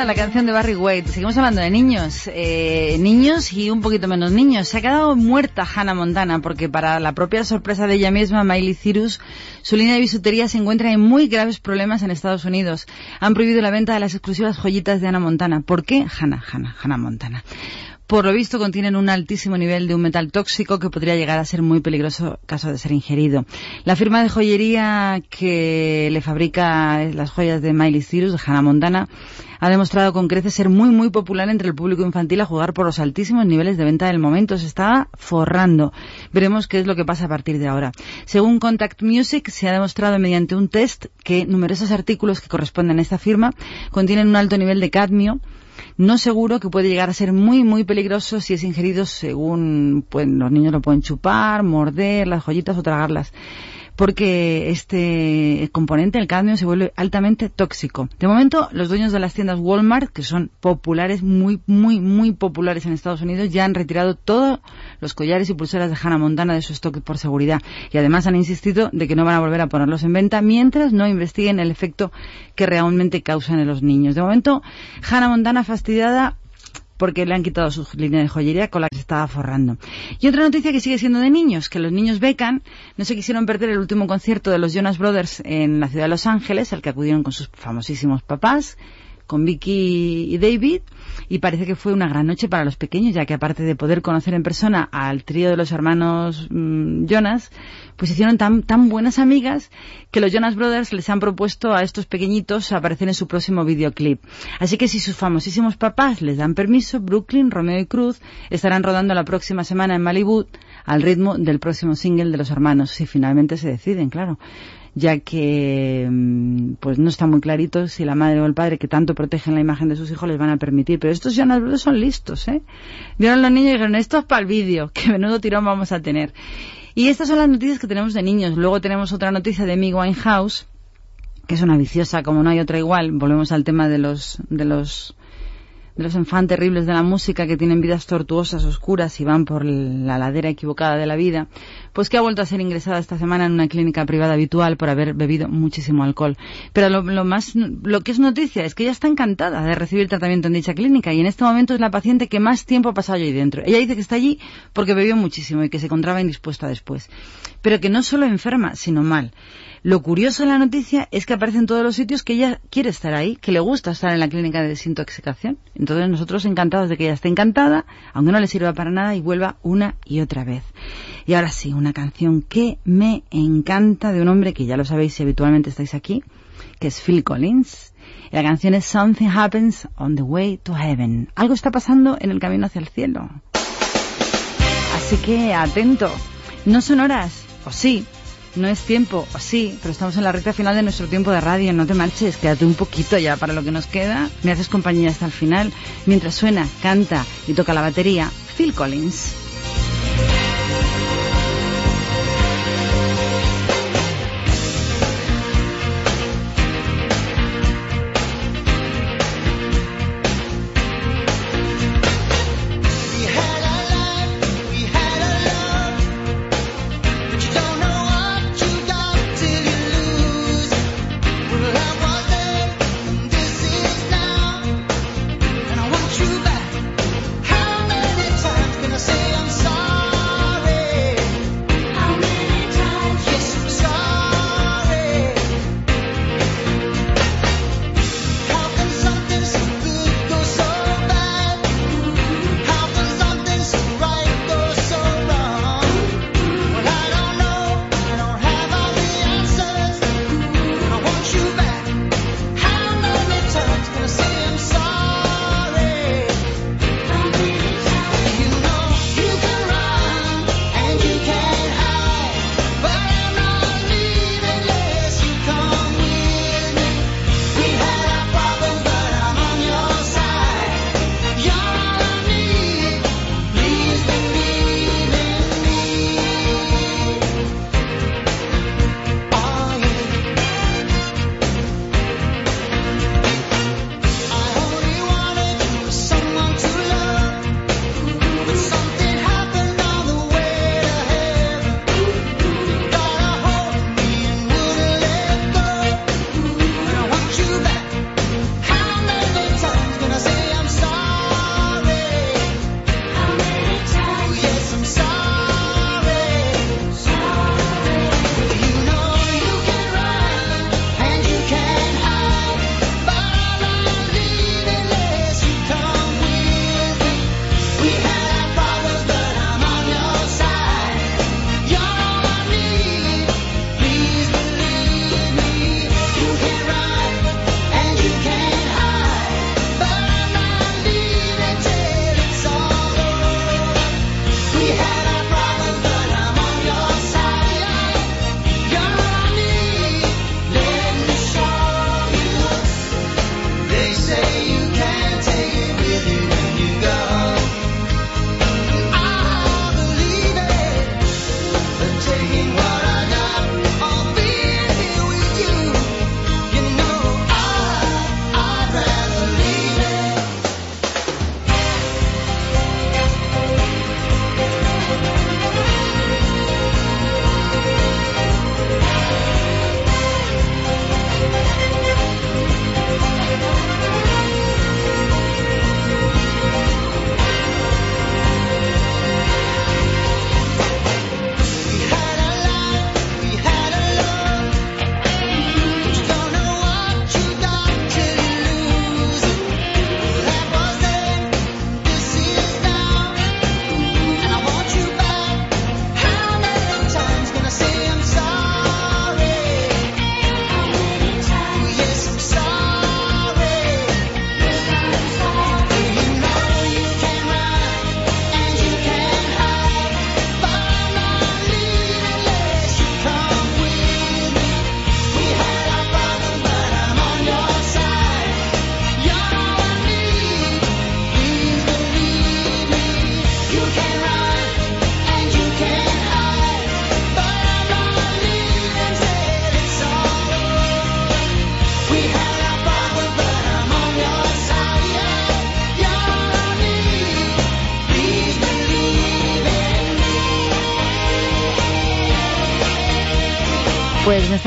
La canción de Barry White. Seguimos hablando de niños. Eh, niños y un poquito menos niños. Se ha quedado muerta Hannah Montana porque para la propia sorpresa de ella misma, Miley Cyrus, su línea de bisutería se encuentra en muy graves problemas en Estados Unidos. Han prohibido la venta de las exclusivas joyitas de Hannah Montana. ¿Por qué? Hannah, Hannah, Hannah Montana. Por lo visto contienen un altísimo nivel de un metal tóxico que podría llegar a ser muy peligroso caso de ser ingerido. La firma de joyería que le fabrica las joyas de Miley Cyrus, de Hannah Montana, ha demostrado con creces ser muy muy popular entre el público infantil a jugar por los altísimos niveles de venta del momento. Se está forrando. Veremos qué es lo que pasa a partir de ahora. Según Contact Music, se ha demostrado mediante un test que numerosos artículos que corresponden a esta firma contienen un alto nivel de cadmio no seguro que puede llegar a ser muy, muy peligroso si es ingerido según, pues los niños lo pueden chupar, morder las joyitas o tragarlas porque este componente, el cadmio, se vuelve altamente tóxico. De momento, los dueños de las tiendas Walmart, que son populares, muy, muy, muy populares en Estados Unidos, ya han retirado todos los collares y pulseras de Hannah Montana de su stock por seguridad. Y además han insistido de que no van a volver a ponerlos en venta mientras no investiguen el efecto que realmente causan en los niños. De momento, Hannah Montana fastidiada porque le han quitado su línea de joyería con la que se estaba forrando. Y otra noticia que sigue siendo de niños, que los niños becan no se quisieron perder el último concierto de los Jonas Brothers en la ciudad de Los Ángeles, al que acudieron con sus famosísimos papás, con Vicky y David, y parece que fue una gran noche para los pequeños, ya que aparte de poder conocer en persona al trío de los hermanos mm, Jonas, pues hicieron tan, tan buenas amigas que los Jonas Brothers les han propuesto a estos pequeñitos aparecer en su próximo videoclip. Así que si sus famosísimos papás les dan permiso, Brooklyn, Romeo y Cruz estarán rodando la próxima semana en Malibu al ritmo del próximo single de los hermanos, si finalmente se deciden, claro ya que mm, pues no está muy clarito si la madre o el padre que tanto protegen la imagen de sus hijos les van a permitir. Pero estos Jonas Brothers son listos, ¿eh? Vieron los niños y dijeron, esto es para el vídeo, que menudo tirón vamos a tener. Y estas son las noticias que tenemos de niños. Luego tenemos otra noticia de Amy Winehouse, que es una viciosa como no hay otra igual. Volvemos al tema de los, de los de los enfants terribles de la música que tienen vidas tortuosas, oscuras y van por la ladera equivocada de la vida, pues que ha vuelto a ser ingresada esta semana en una clínica privada habitual por haber bebido muchísimo alcohol. Pero lo, lo más, lo que es noticia es que ella está encantada de recibir tratamiento en dicha clínica y en este momento es la paciente que más tiempo ha pasado allí dentro. Ella dice que está allí porque bebió muchísimo y que se encontraba indispuesta después. Pero que no solo enferma, sino mal. Lo curioso de la noticia es que aparece en todos los sitios que ella quiere estar ahí, que le gusta estar en la clínica de desintoxicación. Entonces nosotros encantados de que ella esté encantada, aunque no le sirva para nada y vuelva una y otra vez. Y ahora sí, una canción que me encanta de un hombre que ya lo sabéis si habitualmente estáis aquí, que es Phil Collins. La canción es Something Happens on the Way to Heaven. Algo está pasando en el camino hacia el cielo. Así que atento. No son horas, o sí, no es tiempo, sí, pero estamos en la recta final de nuestro tiempo de radio. No te marches, quédate un poquito ya para lo que nos queda. Me haces compañía hasta el final. Mientras suena, canta y toca la batería, Phil Collins.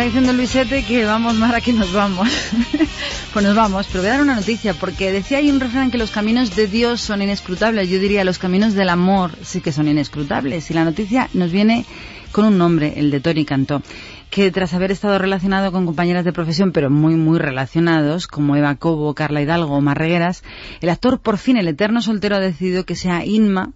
Está diciendo Luisete que vamos, Mara, que nos vamos. pues nos vamos, pero voy a dar una noticia, porque decía ahí un refrán que los caminos de Dios son inescrutables. Yo diría los caminos del amor sí que son inescrutables. Y la noticia nos viene con un nombre, el de Tony Cantó, que tras haber estado relacionado con compañeras de profesión, pero muy, muy relacionados, como Eva Cobo, Carla Hidalgo o Marregueras, el actor, por fin, el eterno soltero, ha decidido que sea Inma,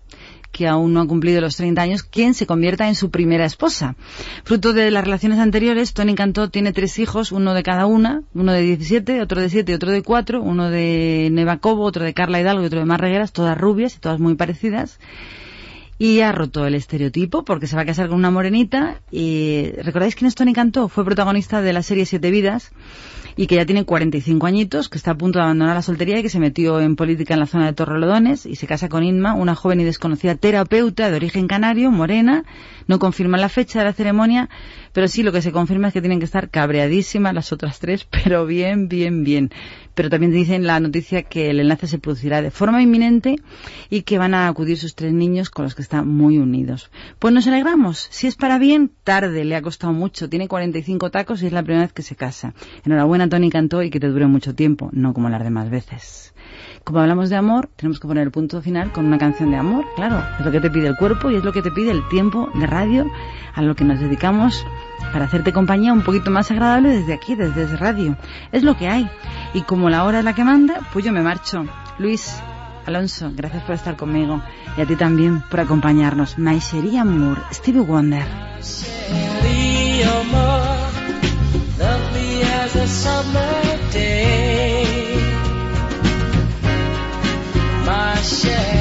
que aún no ha cumplido los 30 años, quien se convierta en su primera esposa. Fruto de las relaciones anteriores, Tony Cantó tiene tres hijos, uno de cada una, uno de 17, otro de 7 y otro de 4, uno de Neva Cobo, otro de Carla Hidalgo y otro de Marregueras, todas rubias y todas muy parecidas. Y ha roto el estereotipo porque se va a casar con una morenita. Y ¿Recordáis quién es Tony Cantó? Fue protagonista de la serie Siete Vidas y que ya tiene 45 añitos, que está a punto de abandonar la soltería y que se metió en política en la zona de Torrelodones y se casa con Inma, una joven y desconocida terapeuta de origen canario, morena. No confirma la fecha de la ceremonia, pero sí lo que se confirma es que tienen que estar cabreadísimas las otras tres, pero bien, bien, bien. Pero también dicen la noticia que el enlace se producirá de forma inminente y que van a acudir sus tres niños con los que están muy unidos. Pues nos alegramos. Si es para bien, tarde, le ha costado mucho. Tiene 45 tacos y es la primera vez que se casa. Enhorabuena, Tony Cantó, y que te dure mucho tiempo, no como las demás veces. Como hablamos de amor, tenemos que poner el punto final con una canción de amor, claro. Es lo que te pide el cuerpo y es lo que te pide el tiempo de radio a lo que nos dedicamos para hacerte compañía un poquito más agradable desde aquí, desde radio. Es lo que hay. Y como la hora es la que manda, pues yo me marcho. Luis, Alonso, gracias por estar conmigo. Y a ti también por acompañarnos. Cherie Amour, Stevie Wonder. the summer day. My share.